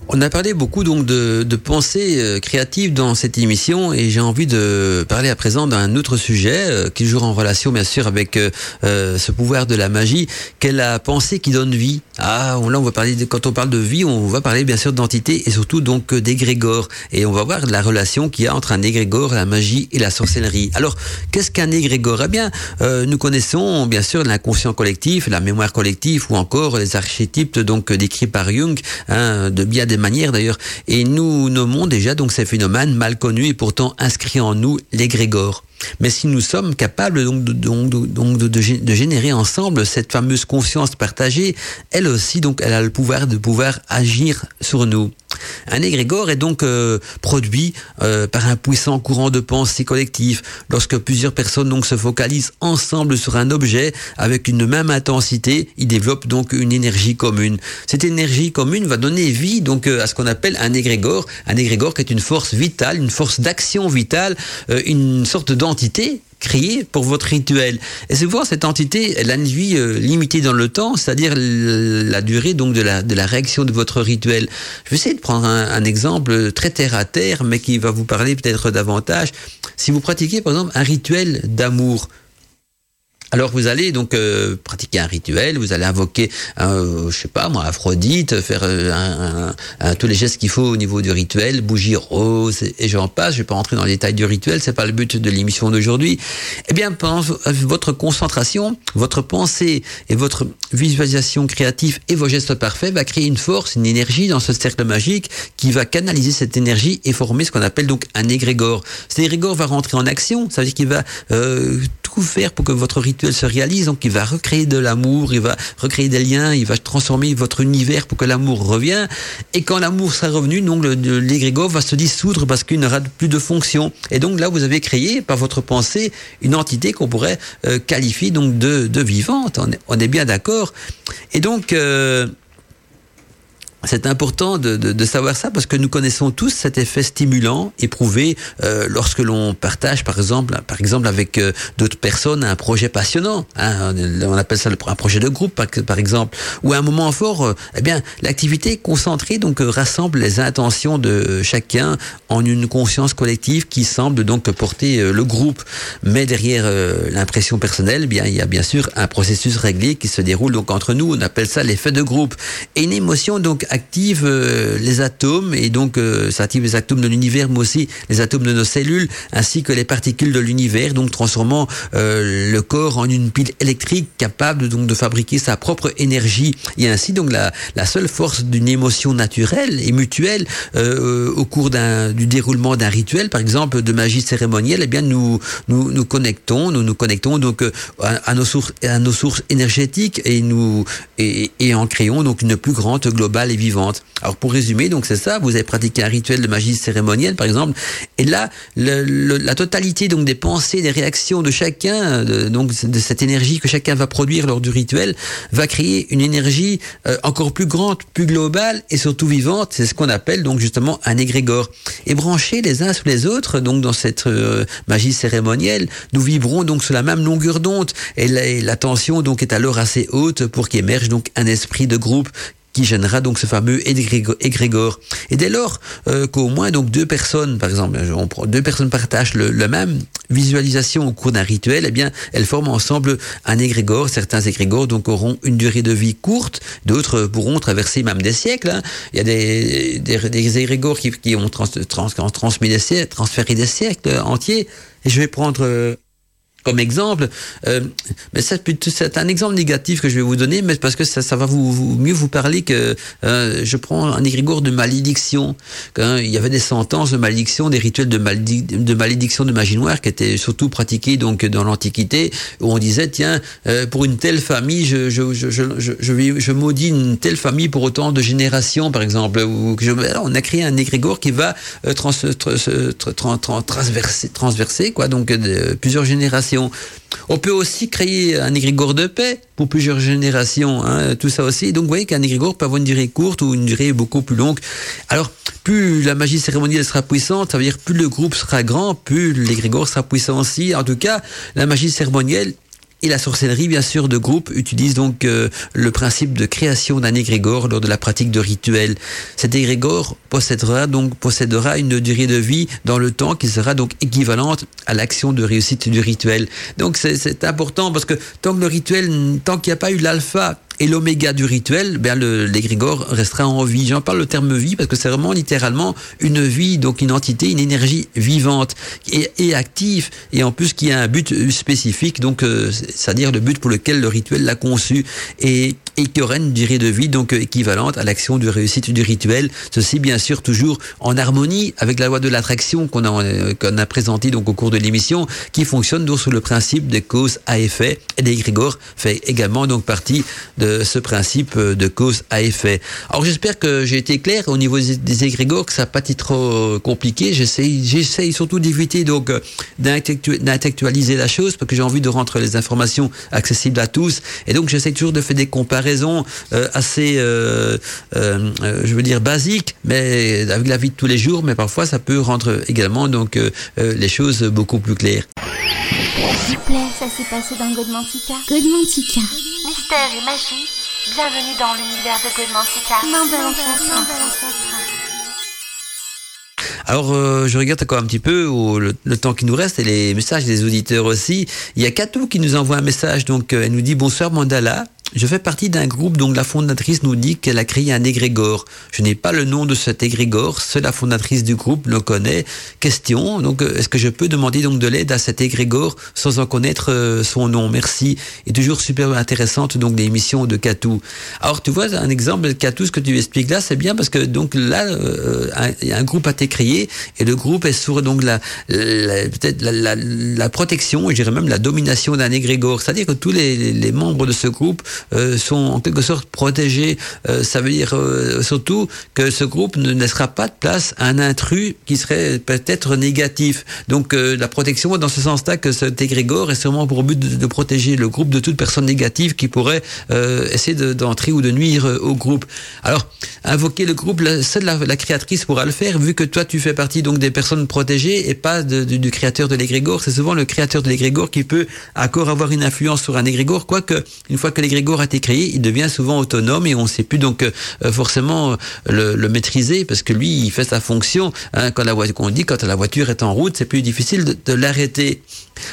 on a parlé beaucoup donc de, de pensées euh, créatives dans cette émission et j'ai envie de parler à présent d'un autre sujet euh, qui joue en relation bien sûr avec euh, ce pouvoir de la magie, qu'est la pensée qui donne vie. Ah, là on va parler de, quand on parle de vie, on va parler bien sûr d'entité et surtout donc d'égrégore et on va voir la relation qu'il y a entre un égrégore, la magie et la sorcellerie. Alors qu'est-ce qu'un égrégore? Eh bien, nous connaissons bien sûr l'inconscient collectif, la mémoire collective ou encore les archétypes donc décrits par Jung, hein, de bien des manières d'ailleurs. Et nous nommons déjà donc ces phénomènes mal connus et pourtant inscrits en nous l'égrégore. Mais si nous sommes capables donc de, donc, donc de, de, générer ensemble cette fameuse conscience partagée, elle aussi donc elle a le pouvoir de pouvoir agir sur nous. Un égrégore est donc euh, produit euh, par un puissant courant de pensée collectif. Lorsque plusieurs personnes donc se focalisent ensemble sur un objet avec une même intensité, ils développent donc une énergie commune. Cette énergie commune va donner vie donc euh, à ce qu'on appelle un égrégore. Un égrégore qui est une force vitale, une force d'action vitale, une sorte d'entité créée pour votre rituel. Et souvent, cette entité, elle a une vie euh, limitée dans le temps, c'est-à-dire la durée donc de la, de la réaction de votre rituel. Je vais essayer de prendre un, un exemple très terre à terre, mais qui va vous parler peut-être davantage. Si vous pratiquez, par exemple, un rituel d'amour, alors vous allez donc euh, pratiquer un rituel, vous allez invoquer, euh, je sais pas moi, Aphrodite, faire euh, un, un, tous les gestes qu'il faut au niveau du rituel, bougie rose et, j'en passe. Je vais pas rentrer dans les détails du rituel, c'est pas le but de l'émission d'aujourd'hui. Eh bien, pendant votre concentration, votre pensée et votre visualisation créative et vos gestes parfaits va créer une force, une énergie dans ce cercle magique qui va canaliser cette énergie et former ce qu'on appelle donc un égrégore. Cet égrégore va rentrer en action, ça veut dire qu'il va euh, tout faire pour que votre rituel se réalise, donc il va recréer de l'amour, il va recréer des liens, il va transformer votre univers pour que l'amour revienne. Et quand l'amour sera revenu, donc l'égrégore va se dissoudre parce qu'il n'aura plus de fonction. Et donc là, vous avez créé par votre pensée une entité qu'on pourrait euh, qualifier donc de, vivante. On est, on est bien d'accord. Et donc euh, c'est important de, de, de, savoir ça parce que nous connaissons tous cet effet stimulant éprouvé euh, lorsque l'on partage, par exemple, par exemple avec euh, d'autres personnes un projet passionnant. Hein, on appelle ça un projet de groupe, par, exemple, ou un moment fort. Euh, eh bien, l'activité concentrée donc euh, rassemble les intentions de chacun en une conscience collective qui semble donc porter le groupe. Mais derrière l'impression personnelle, eh bien, il y a bien sûr un processus réglé qui se déroule donc entre nous. On appelle ça l'effet de groupe. Et une émotion donc active euh, les atomes et donc euh, ça active les atomes de l'univers mais aussi les atomes de nos cellules ainsi que les particules de l'univers donc transformant euh, le corps en une pile électrique capable donc de fabriquer sa propre énergie. Et ainsi donc la, la seule force d'une émotion naturelle et mutuelle euh, au cours d'un du déroulement d'un rituel par exemple de magie cérémonielle eh bien nous nous nous connectons nous nous connectons donc à, à nos sources à nos sources énergétiques et nous et, et en créons donc une plus grande globale Alors pour résumer, donc c'est ça, vous avez pratiqué un rituel de magie cérémonielle par exemple, et là la totalité donc des pensées, des réactions de chacun, de, donc de cette énergie que chacun va produire lors du rituel, va créer une énergie euh, encore plus grande, plus globale et surtout vivante. C'est ce qu'on appelle donc justement un égrégore. Et branchés les uns sur les autres, donc dans cette euh, magie cérémonielle, nous vibrons donc sur la même longueur d'onde et la, la tension donc est alors assez haute pour qu'émerge donc un esprit de groupe qui gênera donc ce fameux égrégore. Et dès lors euh, qu'au moins donc deux personnes, par exemple, deux personnes partagent le, le même visualisation au cours d'un rituel, eh bien, elles forment ensemble un égrégore. Certains égrégores donc auront une durée de vie courte, d'autres pourront traverser même des siècles. Hein. Il y a des, des, des égrégores qui, qui ont trans, trans, transmis des siècles, transféré des siècles entiers. Et je vais prendre euh, comme exemple, euh, mais c'est un exemple négatif que je vais vous donner, mais parce que ça, ça va vous, mieux vous parler que euh, je prends un égrégore de malédiction. Quand il y avait des sentences de malédiction, des rituels de, malédic de malédiction de magie noire qui étaient surtout pratiqués donc dans l'Antiquité, où on disait tiens euh, pour une telle famille, je je, je, je, je, je, maudis une telle famille pour autant de générations, par exemple. Ou que je, on a créé un égrégore qui va euh, trans, trans, trans, trans, transverser, transverser quoi, donc plusieurs générations on peut aussi créer un égrégore de paix pour plusieurs générations, hein, tout ça aussi. Donc vous voyez qu'un égrégore peut avoir une durée courte ou une durée beaucoup plus longue. Alors, plus la magie cérémonielle sera puissante, ça veut dire plus le groupe sera grand, plus l'égrégore sera puissant aussi. En tout cas, la magie cérémonielle et la sorcellerie, bien sûr, de groupe utilise donc euh, le principe de création d'un égrégore lors de la pratique de rituels. Cet égrégore possédera donc possédera une durée de vie dans le temps qui sera donc équivalente à l'action de réussite du rituel. Donc c'est important parce que tant que le rituel, tant qu'il n'y a pas eu l'alpha et l'oméga du rituel, ben l'égrégore restera en vie. J'en parle le terme vie parce que c'est vraiment littéralement une vie, donc une entité, une énergie vivante et, active, et en plus qui a un but spécifique, donc euh, c'est-à-dire le but pour lequel le rituel l'a conçu, et, et qui aurait une durée de vie donc équivalente à l'action de réussite du rituel. Ceci bien sûr toujours en harmonie avec la loi de l'attraction qu'on a, euh, qu'on a présenté donc au cours de l'émission, qui fonctionne donc sur le principe de cause à effet, et l'égrégore fait également donc partie de ce principe de cause à effet. Alors j'espère que j'ai été clair au niveau des égrégores, que ça n'a pas été trop compliqué. J'essaye, surtout d'éviter donc d'intellectualiser la chose parce que j'ai envie de rendre les informations accessibles à tous. Et donc j'essaie toujours de faire des comparaisons euh, assez, euh, euh, je veux dire basiques, mais avec la vie de tous les jours. Mais parfois ça peut rendre également donc les choses beaucoup plus claires. Plaît, ça s'est passé dans Godmantica. Godmantica. Mystère et magie, bienvenue dans l'univers de Godmantica. Alors, euh, je regarde encore un petit peu au, le, le, temps qui nous reste et les messages des auditeurs aussi. Il y a Katou qui nous envoie un message. Donc, euh, elle nous dit bonsoir Mandala. Je fais partie d'un groupe dont la fondatrice nous dit qu'elle a créé un égrégore. Je n'ai pas le nom de cet égrégore, seule la fondatrice du groupe le connaît. Question, donc est-ce que je peux demander donc de l'aide à cet égrégore sans en connaître euh, son nom? Merci. Et toujours super intéressante donc l'émission de Katou. Alors tu vois un exemple de Katou, ce que tu expliques là, c'est bien parce que donc là euh, un, un, groupe a été créé et le groupe est sur donc la, la peut-être la, la, la, protection et je dirais même la domination d'un égrégore. C'est-à-dire que tous les, les membres de ce groupe sont en quelque sorte protégés. ça veut dire surtout que ce groupe ne laissera pas de place à un intrus qui serait peut-être négatif. Donc la protection dans ce sens-là que cet égrégore est sûrement pour but de, protéger le groupe de toute personne négative qui pourrait essayer d'entrer ou de nuire au groupe. Alors, invoquer le groupe, seule la, la, créatrice pourra le faire, vu que toi tu fais partie donc des personnes protégées et pas du créateur de l'égrégore. C'est souvent le créateur de l'égrégore qui peut encore avoir une influence sur un égrégore, quoique une fois que l'égrégore il devient souvent autonome et on ne sait plus donc euh, forcément le, le, maîtriser parce que lui il fait sa fonction. Hein, quand la voiture, on dit quand la voiture est en route, c'est plus difficile de l'arrêter.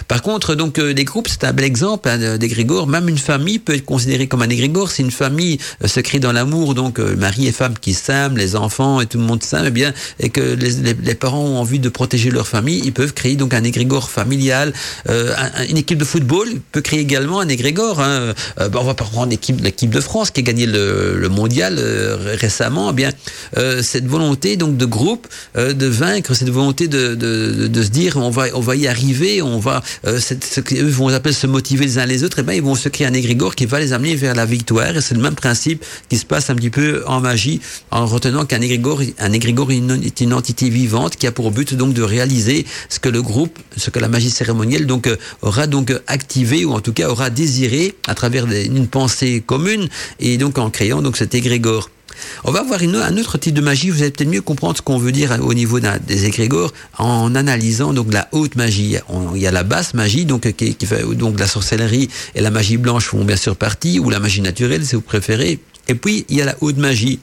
Par contre, donc euh, les groupes, c'est un bel exemple hein, d'égrégore. Même une famille peut être considérée comme un égrégore. Si une famille euh, se crée dans l'amour, donc euh, mari et femme qui s'aiment, les enfants et tout le monde s'aime, eh bien, et que les, les, parents ont envie de protéger leur famille, ils peuvent créer donc un égrégore familial. Euh, un, une équipe de football peut créer également un égrégore. Hein. Euh, on va prendre l'équipe, l'équipe de France qui a gagné le, le mondial euh, récemment. Eh bien, cette volonté donc de groupe, de vaincre, cette volonté de, de, de, de, se dire on va, on va y arriver, on va euh, ce qu'eux vont appeler se motiver les uns les autres, et eh ben ils vont se créer un égrégore qui va les amener vers la victoire. Et c'est le même principe qui se passe un petit peu en magie, en retenant qu'un égrégore, un égrégore est une entité vivante qui a pour but donc de réaliser ce que le groupe, ce que la magie cérémonielle donc euh, aura donc activé ou en tout cas aura désiré à travers une pensée commune et donc en créant donc cet égrégore. On va voir un autre type de magie. Vous allez peut-être mieux comprendre ce qu'on veut dire au niveau des égrégores en analysant donc la haute magie. Il y a la basse magie, donc qui, qui donc la sorcellerie et la magie blanche font bien sûr partie, ou la magie naturelle si vous préférez. Et puis il y a la haute magie.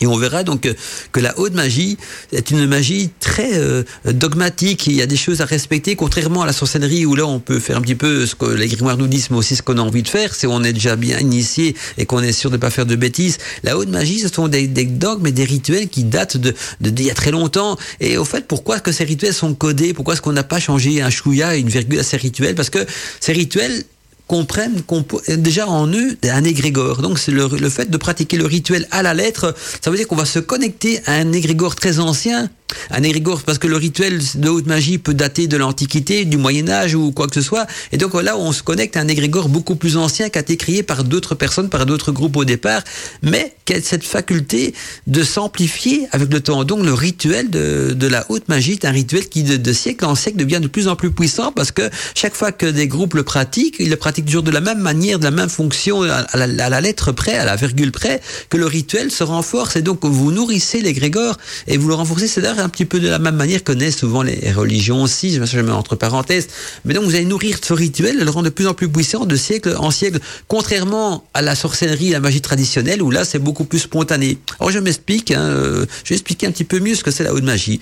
Et on verra donc que la haute magie est une magie très euh, dogmatique. Il y a des choses à respecter, contrairement à la sorcellerie où là on peut faire un petit peu ce que les grimoires nous disent, mais aussi ce qu'on a envie de faire. Si on est déjà bien initié et qu'on est sûr de ne pas faire de bêtises. La haute magie, ce sont des, dogmes et des rituels qui datent de, de, d'il y a très longtemps. Et au fait, pourquoi est-ce que ces rituels sont codés? Pourquoi est-ce qu'on n'a pas changé un chouïa, une virgule à ces rituels? Parce que ces rituels comprennent déjà en eux un égrégore. Donc c'est le, le, fait de pratiquer le rituel à la lettre, ça veut dire qu'on va se connecter à un égrégore très ancien un égrégore parce que le rituel de haute magie peut dater de l'Antiquité, du Moyen Âge ou quoi que ce soit. Et donc là, on se connecte à un égrégore beaucoup plus ancien qui a été créé par d'autres personnes, par d'autres groupes au départ, mais qui a cette faculté de s'amplifier avec le temps? Donc le rituel de, de la haute magie est un rituel qui de, siècle en siècle devient de plus en plus puissant parce que chaque fois que des groupes le pratiquent, ils le pratiquent toujours de la même manière, de la même fonction, à la, à la lettre près, à la virgule près, que le rituel se renforce. Et donc vous nourrissez l'égrégore et vous le renforcez. C'est un petit peu de la même manière que naissent souvent les religions aussi, je mets entre parenthèses. Mais donc vous allez nourrir ce rituel, le rendre de plus en plus puissant de siècle en siècle, contrairement à la sorcellerie, la magie traditionnelle, où là c'est beaucoup plus spontané. Alors je m'explique, hein, euh, je vais expliquer un petit peu mieux ce que c'est la haute magie.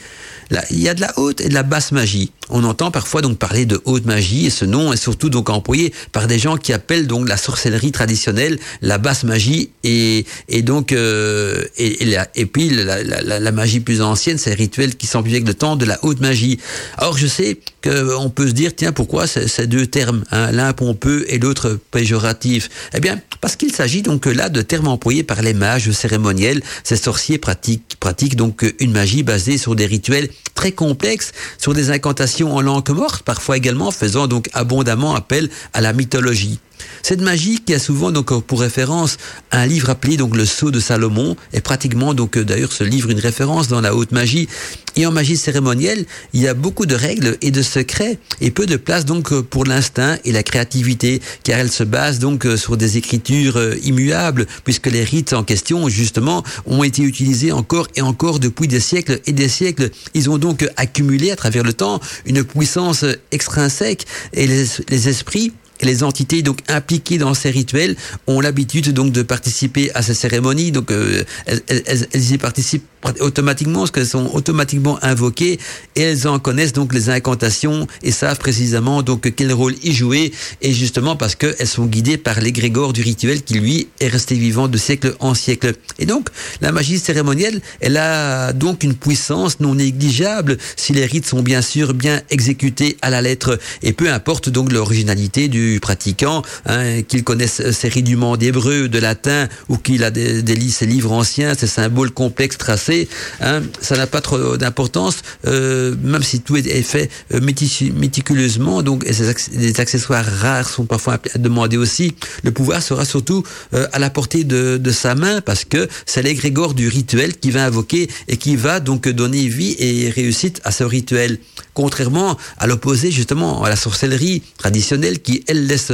Là, il y a de la haute et de la basse magie. On entend parfois donc parler de haute magie et ce nom est surtout donc employé par des gens qui appellent donc la sorcellerie traditionnelle la basse magie et, et donc euh, et, et, et, puis la, la magie plus ancienne, c'est rituel qui s'amplifie avec le temps de la haute magie. Or je sais qu'on peut se dire tiens pourquoi ces deux termes, hein, l'un pompeux et l'autre péjoratif? Eh bien parce qu'il s'agit donc là de termes employés par les mages cérémoniels. Ces sorciers pratiquent donc une magie basée sur des rituels très complexes, sur des incantations en langue morte, parfois également faisant donc abondamment appel à la mythologie. Cette magie qui a souvent donc pour référence un livre appelé donc le Sceau de Salomon est pratiquement donc d'ailleurs ce livre une référence dans la haute magie. Et en magie cérémonielle il y a beaucoup de règles et de secrets et peu de place donc pour l'instinct et la créativité car elle se base donc sur des écritures immuables puisque les rites en question justement ont été utilisés encore et encore depuis des siècles et des siècles. Ils ont donc accumulé à travers le temps une puissance extrinsèque et les, les esprits les entités donc impliquées dans ces rituels ont l'habitude donc de participer à ces cérémonies. Donc euh, elles, y participent automatiquement parce qu'elles sont automatiquement invoquées et elles en connaissent donc les incantations et savent précisément donc quel rôle y jouer et justement parce qu'elles sont guidées par l'égrégore du rituel qui lui est resté vivant de siècle en siècle. Et donc la magie cérémonielle elle a donc une puissance non négligeable si les rites sont bien sûr bien exécutés à la lettre et peu importe donc l'originalité du pratiquant, hein, qu'il connaisse ses rudiments d'hébreu, de latin, ou qu'il a des, ses livres anciens, ces symboles complexes tracés, hein, ça n'a pas trop d'importance, euh, même si tout est, fait euh, méticuleusement, donc les accessoires rares sont parfois demandés aussi. Le pouvoir sera surtout euh, à la portée de, de, sa main parce que c'est l'égrégore du rituel qui va invoquer et qui va donc donner vie et réussite à ce rituel. Contrairement à l'opposé justement à la sorcellerie traditionnelle qui elle laisse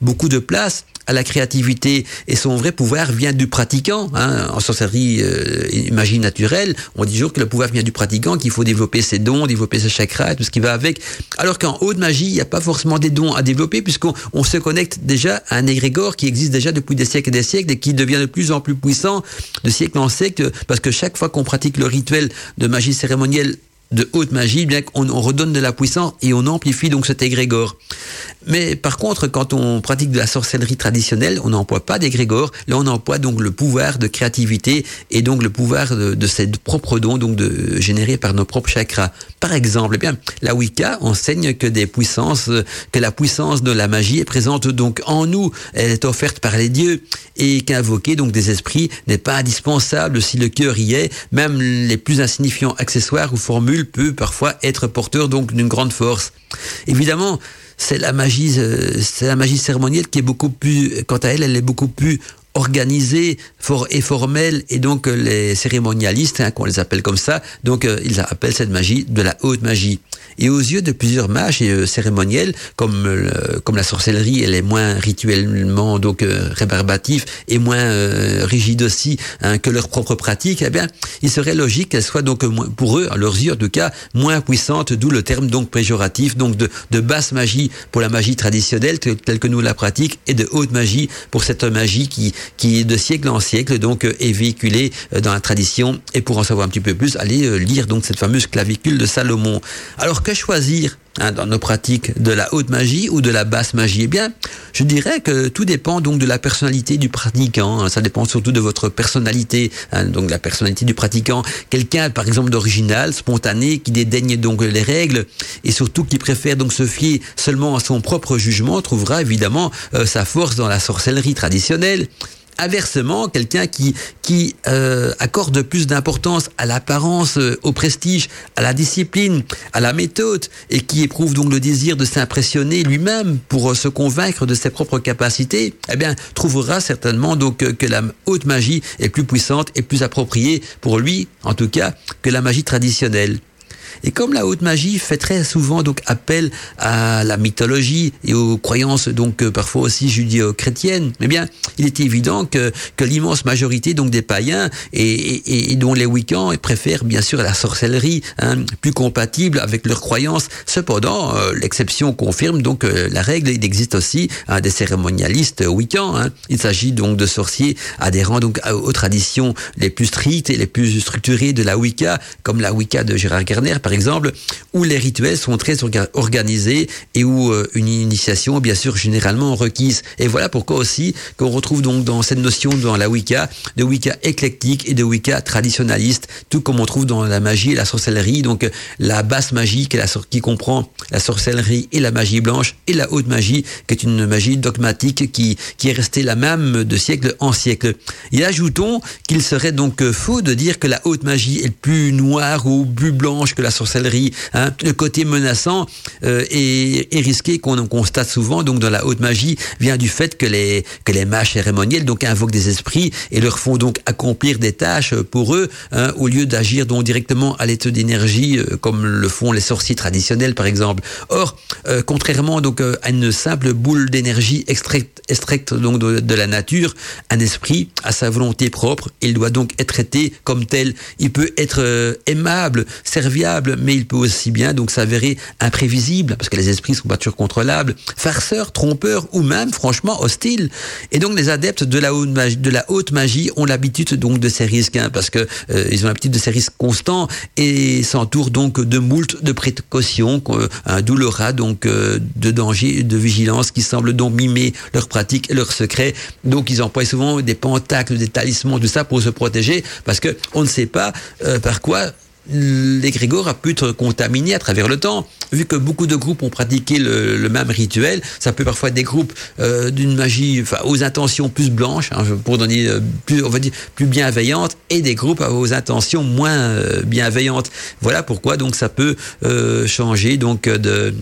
beaucoup de place à la créativité et son vrai pouvoir vient du pratiquant. Hein. En sorcellerie euh, magie naturelle, on dit toujours que le pouvoir vient du pratiquant, qu'il faut développer ses dons, développer ses chakras, tout ce qui va avec. Alors qu'en haute magie, il n'y a pas forcément des dons à développer puisqu'on on se connecte déjà à un égrégore qui existe déjà depuis des siècles et des siècles et qui devient de plus en plus puissant de siècle en siècle parce que chaque fois qu'on pratique le rituel de magie cérémonielle de haute magie, bien qu'on on redonne de la puissance et on amplifie donc cet égrégore. Mais par contre, quand on pratique de la sorcellerie traditionnelle, on n'emploie pas d'égrégore. Là, on emploie donc le pouvoir de créativité et donc le pouvoir de, ses propres dons, donc de générer par nos propres chakras. Par exemple, eh bien, la Wicca enseigne que des puissances, que la puissance de la magie est présente donc en nous. Elle est offerte par les dieux et qu'invoquer donc des esprits n'est pas indispensable si le cœur y est. Même les plus insignifiants accessoires ou formules peut parfois être porteur donc d'une grande force. Évidemment, c'est la magie, euh, c'est la magie cérémonielle qui est beaucoup plus, quant à elle, elle est beaucoup plus organisée for et formelle et donc euh, les cérémonialistes, hein, qu'on les appelle comme ça, donc euh, ils appellent cette magie de la haute magie. Et aux yeux de plusieurs mages euh, cérémoniels, comme comme la sorcellerie, elle est moins rituellement donc rébarbatif et moins rigide aussi hein, que leur propre pratique, eh bien, il serait logique qu'elle soit donc pour eux, à leurs yeux en tout cas, moins puissante, d'où le terme donc péjoratif, donc de, de basse magie pour la magie traditionnelle telle que nous la pratiquons et de haute magie pour cette magie qui qui de siècle en siècle donc euh, est véhiculé euh, dans la tradition. Et pour en savoir un petit peu plus, allez euh, lire donc cette fameuse clavicule de Salomon. Alors que choisir? Hein, dans nos pratiques de la haute magie ou de la basse magie Eh bien, je dirais que tout dépend donc de la personnalité du pratiquant. Hein. Ça dépend surtout de votre personnalité, hein, donc la personnalité du pratiquant. Quelqu'un, par exemple, d'original, spontané, qui dédaigne donc les règles et surtout qui préfère donc se fier seulement à son propre jugement, trouvera évidemment sa force dans la sorcellerie traditionnelle. Inversement, quelqu'un qui, qui euh, accorde plus d'importance à l'apparence, euh, au prestige, à la discipline, à la méthode, et qui éprouve donc le désir de s'impressionner lui-même pour euh, se convaincre de ses propres capacités, eh bien, trouvera certainement donc que la haute magie est plus puissante et plus appropriée pour lui, en tout cas, que la magie traditionnelle. Et comme la haute magie fait très souvent donc appel à la mythologie et aux croyances donc euh, parfois aussi judéo-chrétiennes, eh bien, il est évident que, que l'immense majorité donc des païens et, et, dont les week-ends préfèrent bien sûr la sorcellerie, hein, plus compatible avec leurs croyances. Cependant, euh, l'exception confirme donc euh, la règle. Il existe aussi hein, des cérémonialistes week-ends. Hein. Il s'agit donc de sorciers adhérents donc aux traditions les plus strictes et les plus structurées de la Wicca, comme la Wicca de Gérard Garner exemple, où les rituels sont très organisés et où euh, une initiation bien sûr généralement requise. Et voilà pourquoi aussi qu'on retrouve donc dans cette notion dans la Wicca de Wicca éclectique et de Wicca traditionnaliste, tout comme on trouve dans la magie et la sorcellerie, donc la basse magie qui, comprend la sorcellerie et la magie blanche et la haute magie qui est une magie dogmatique qui, qui est restée la même de siècle en siècle. Et ajoutons qu'il serait donc faux de dire que la haute magie est plus noire ou plus blanche que la sorcellerie. Hein. Le côté menaçant euh, et, risqué qu'on constate souvent donc dans la haute magie vient du fait que les que les mages cérémoniels donc invoquent des esprits et leur font donc accomplir des tâches pour eux hein, au lieu d'agir donc directement à l'état d'énergie euh, comme le font les sorciers traditionnels par exemple. Or, euh, contrairement donc à une simple boule d'énergie extraite, extraite donc de, de, la nature, un esprit a sa volonté propre. Il doit donc être traité comme tel. Il peut être aimable, serviable mais il peut aussi bien donc s'avérer imprévisible, parce que les esprits sont pas toujours contrôlables, farceur, trompeur ou même franchement hostile. Et donc les adeptes de la haute magie, de la haute magie ont l'habitude donc de ces risques, hein, parce que euh, ils ont l'habitude de ces risques constants et s'entourent donc de moult de précautions, un douloura donc euh, de danger, de vigilance qui semblent donc mimer leurs pratiques et leurs secrets. Donc ils emploient souvent des pentacles, des talismans, tout ça pour se protéger, parce que on ne sait pas euh, par quoi l'égrégore a pu être contaminé à travers le temps. Vu que beaucoup de groupes ont pratiqué le, même rituel, ça peut parfois être des groupes euh, d'une magie, enfin, aux intentions plus blanches, hein, pour donner euh, plus, on va dire, plus bienveillantes, et des groupes aux intentions moins euh, bienveillantes. Voilà pourquoi donc ça peut changer donc de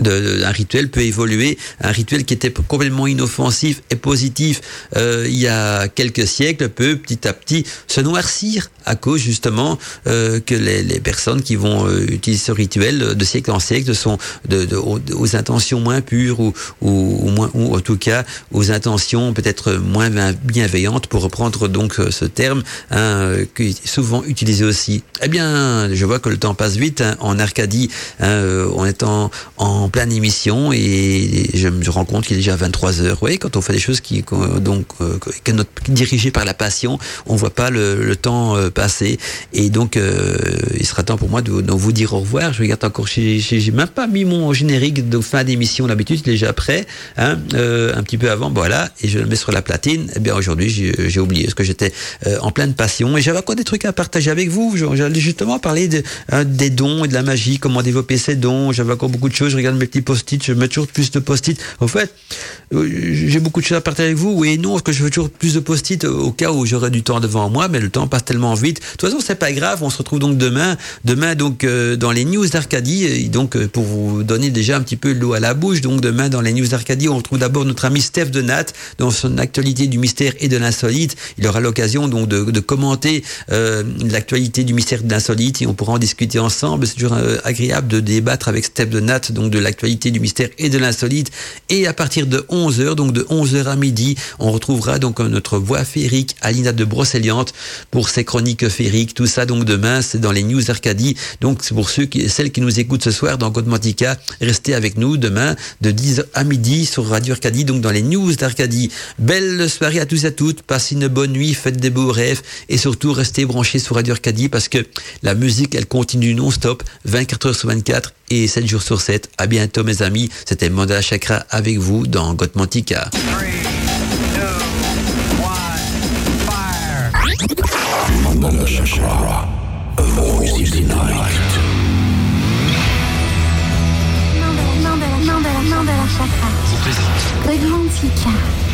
de, un rituel peut évoluer. Un rituel qui était complètement inoffensif et positif euh, il y a quelques siècles peut petit à petit se noircir à cause justement euh, que les, les, personnes qui vont euh, utiliser ce rituel de siècle en siècle sont de, de aux, intentions moins pures ou, ou, moins ou en tout cas aux intentions peut-être moins bienveillantes pour reprendre donc euh, ce terme hein, qui est souvent utilisé aussi. Eh bien, je vois que le temps passe vite hein, en Arcadie. Hein, euh, on est en, en pleine émission et je me rends compte qu'il est déjà 23 heures. Oui, quand on fait des choses qui donc que notre dirigées par la passion, on voit pas le, temps passé. Et donc, euh, il sera temps pour moi de, vous dire au revoir. Je regarde encore, j'ai même pas mis mon générique de fin d'émission d'habitude, il déjà prêt, hein, euh, un petit peu avant, voilà, et je le mets sur la platine. Eh bien, aujourd'hui, j'ai oublié parce que j'étais euh, en pleine passion et j'avais encore des trucs à partager avec vous. J'allais justement parler hein, des dons et de la magie, comment développer ces dons. J'avais encore beaucoup de choses. Je regarde mes petits post-it, je mets toujours plus de post-it. En fait, j'ai beaucoup de choses à partager avec vous. Oui et non, parce que je veux toujours plus de post-it au cas où j'aurais du temps devant moi, mais le temps passe tellement vite. De toute façon, c'est pas grave. On se retrouve donc demain. Demain, donc, euh, dans les news d'Arcadie. Donc, euh, pour vous donner déjà un petit peu l'eau à la bouche. Donc, demain, dans les news d'Arcadie, on retrouve d'abord notre ami Steph de Nat dans son actualité du mystère et de l'insolite. Il aura l'occasion donc de, commenter euh, l'actualité du mystère et de l'insolite et on pourra en discuter ensemble. C'est toujours agréable de débattre avec Steph de Nat donc de l'actualité du mystère et de l'insolite. Et à partir de 11h, donc de 11h à midi, on retrouvera donc notre voix féerique Alina de Brocéliande pour ses chroniques féerique, tout ça. Donc demain, c'est dans les news Arcadie. Donc c'est pour ceux qui, celles qui nous écoutent ce soir dans Godmantica, restez avec nous demain de 10 à midi sur Radio Arcadie, donc dans les news d'Arcadie. Belle soirée à tous et à toutes, passez une bonne nuit, faites des beaux rêves et surtout restez branchés sur Radio Arcadie parce que la musique, elle continue non-stop, 24 heures sur 24 et 7 jours sur 7. À bientôt mes amis, c'était Mandala Chakra avec vous dans Godmantica. Mandala Chakra, a the night. Mandala, Mandala, Mandala, Chakra. Godmantica.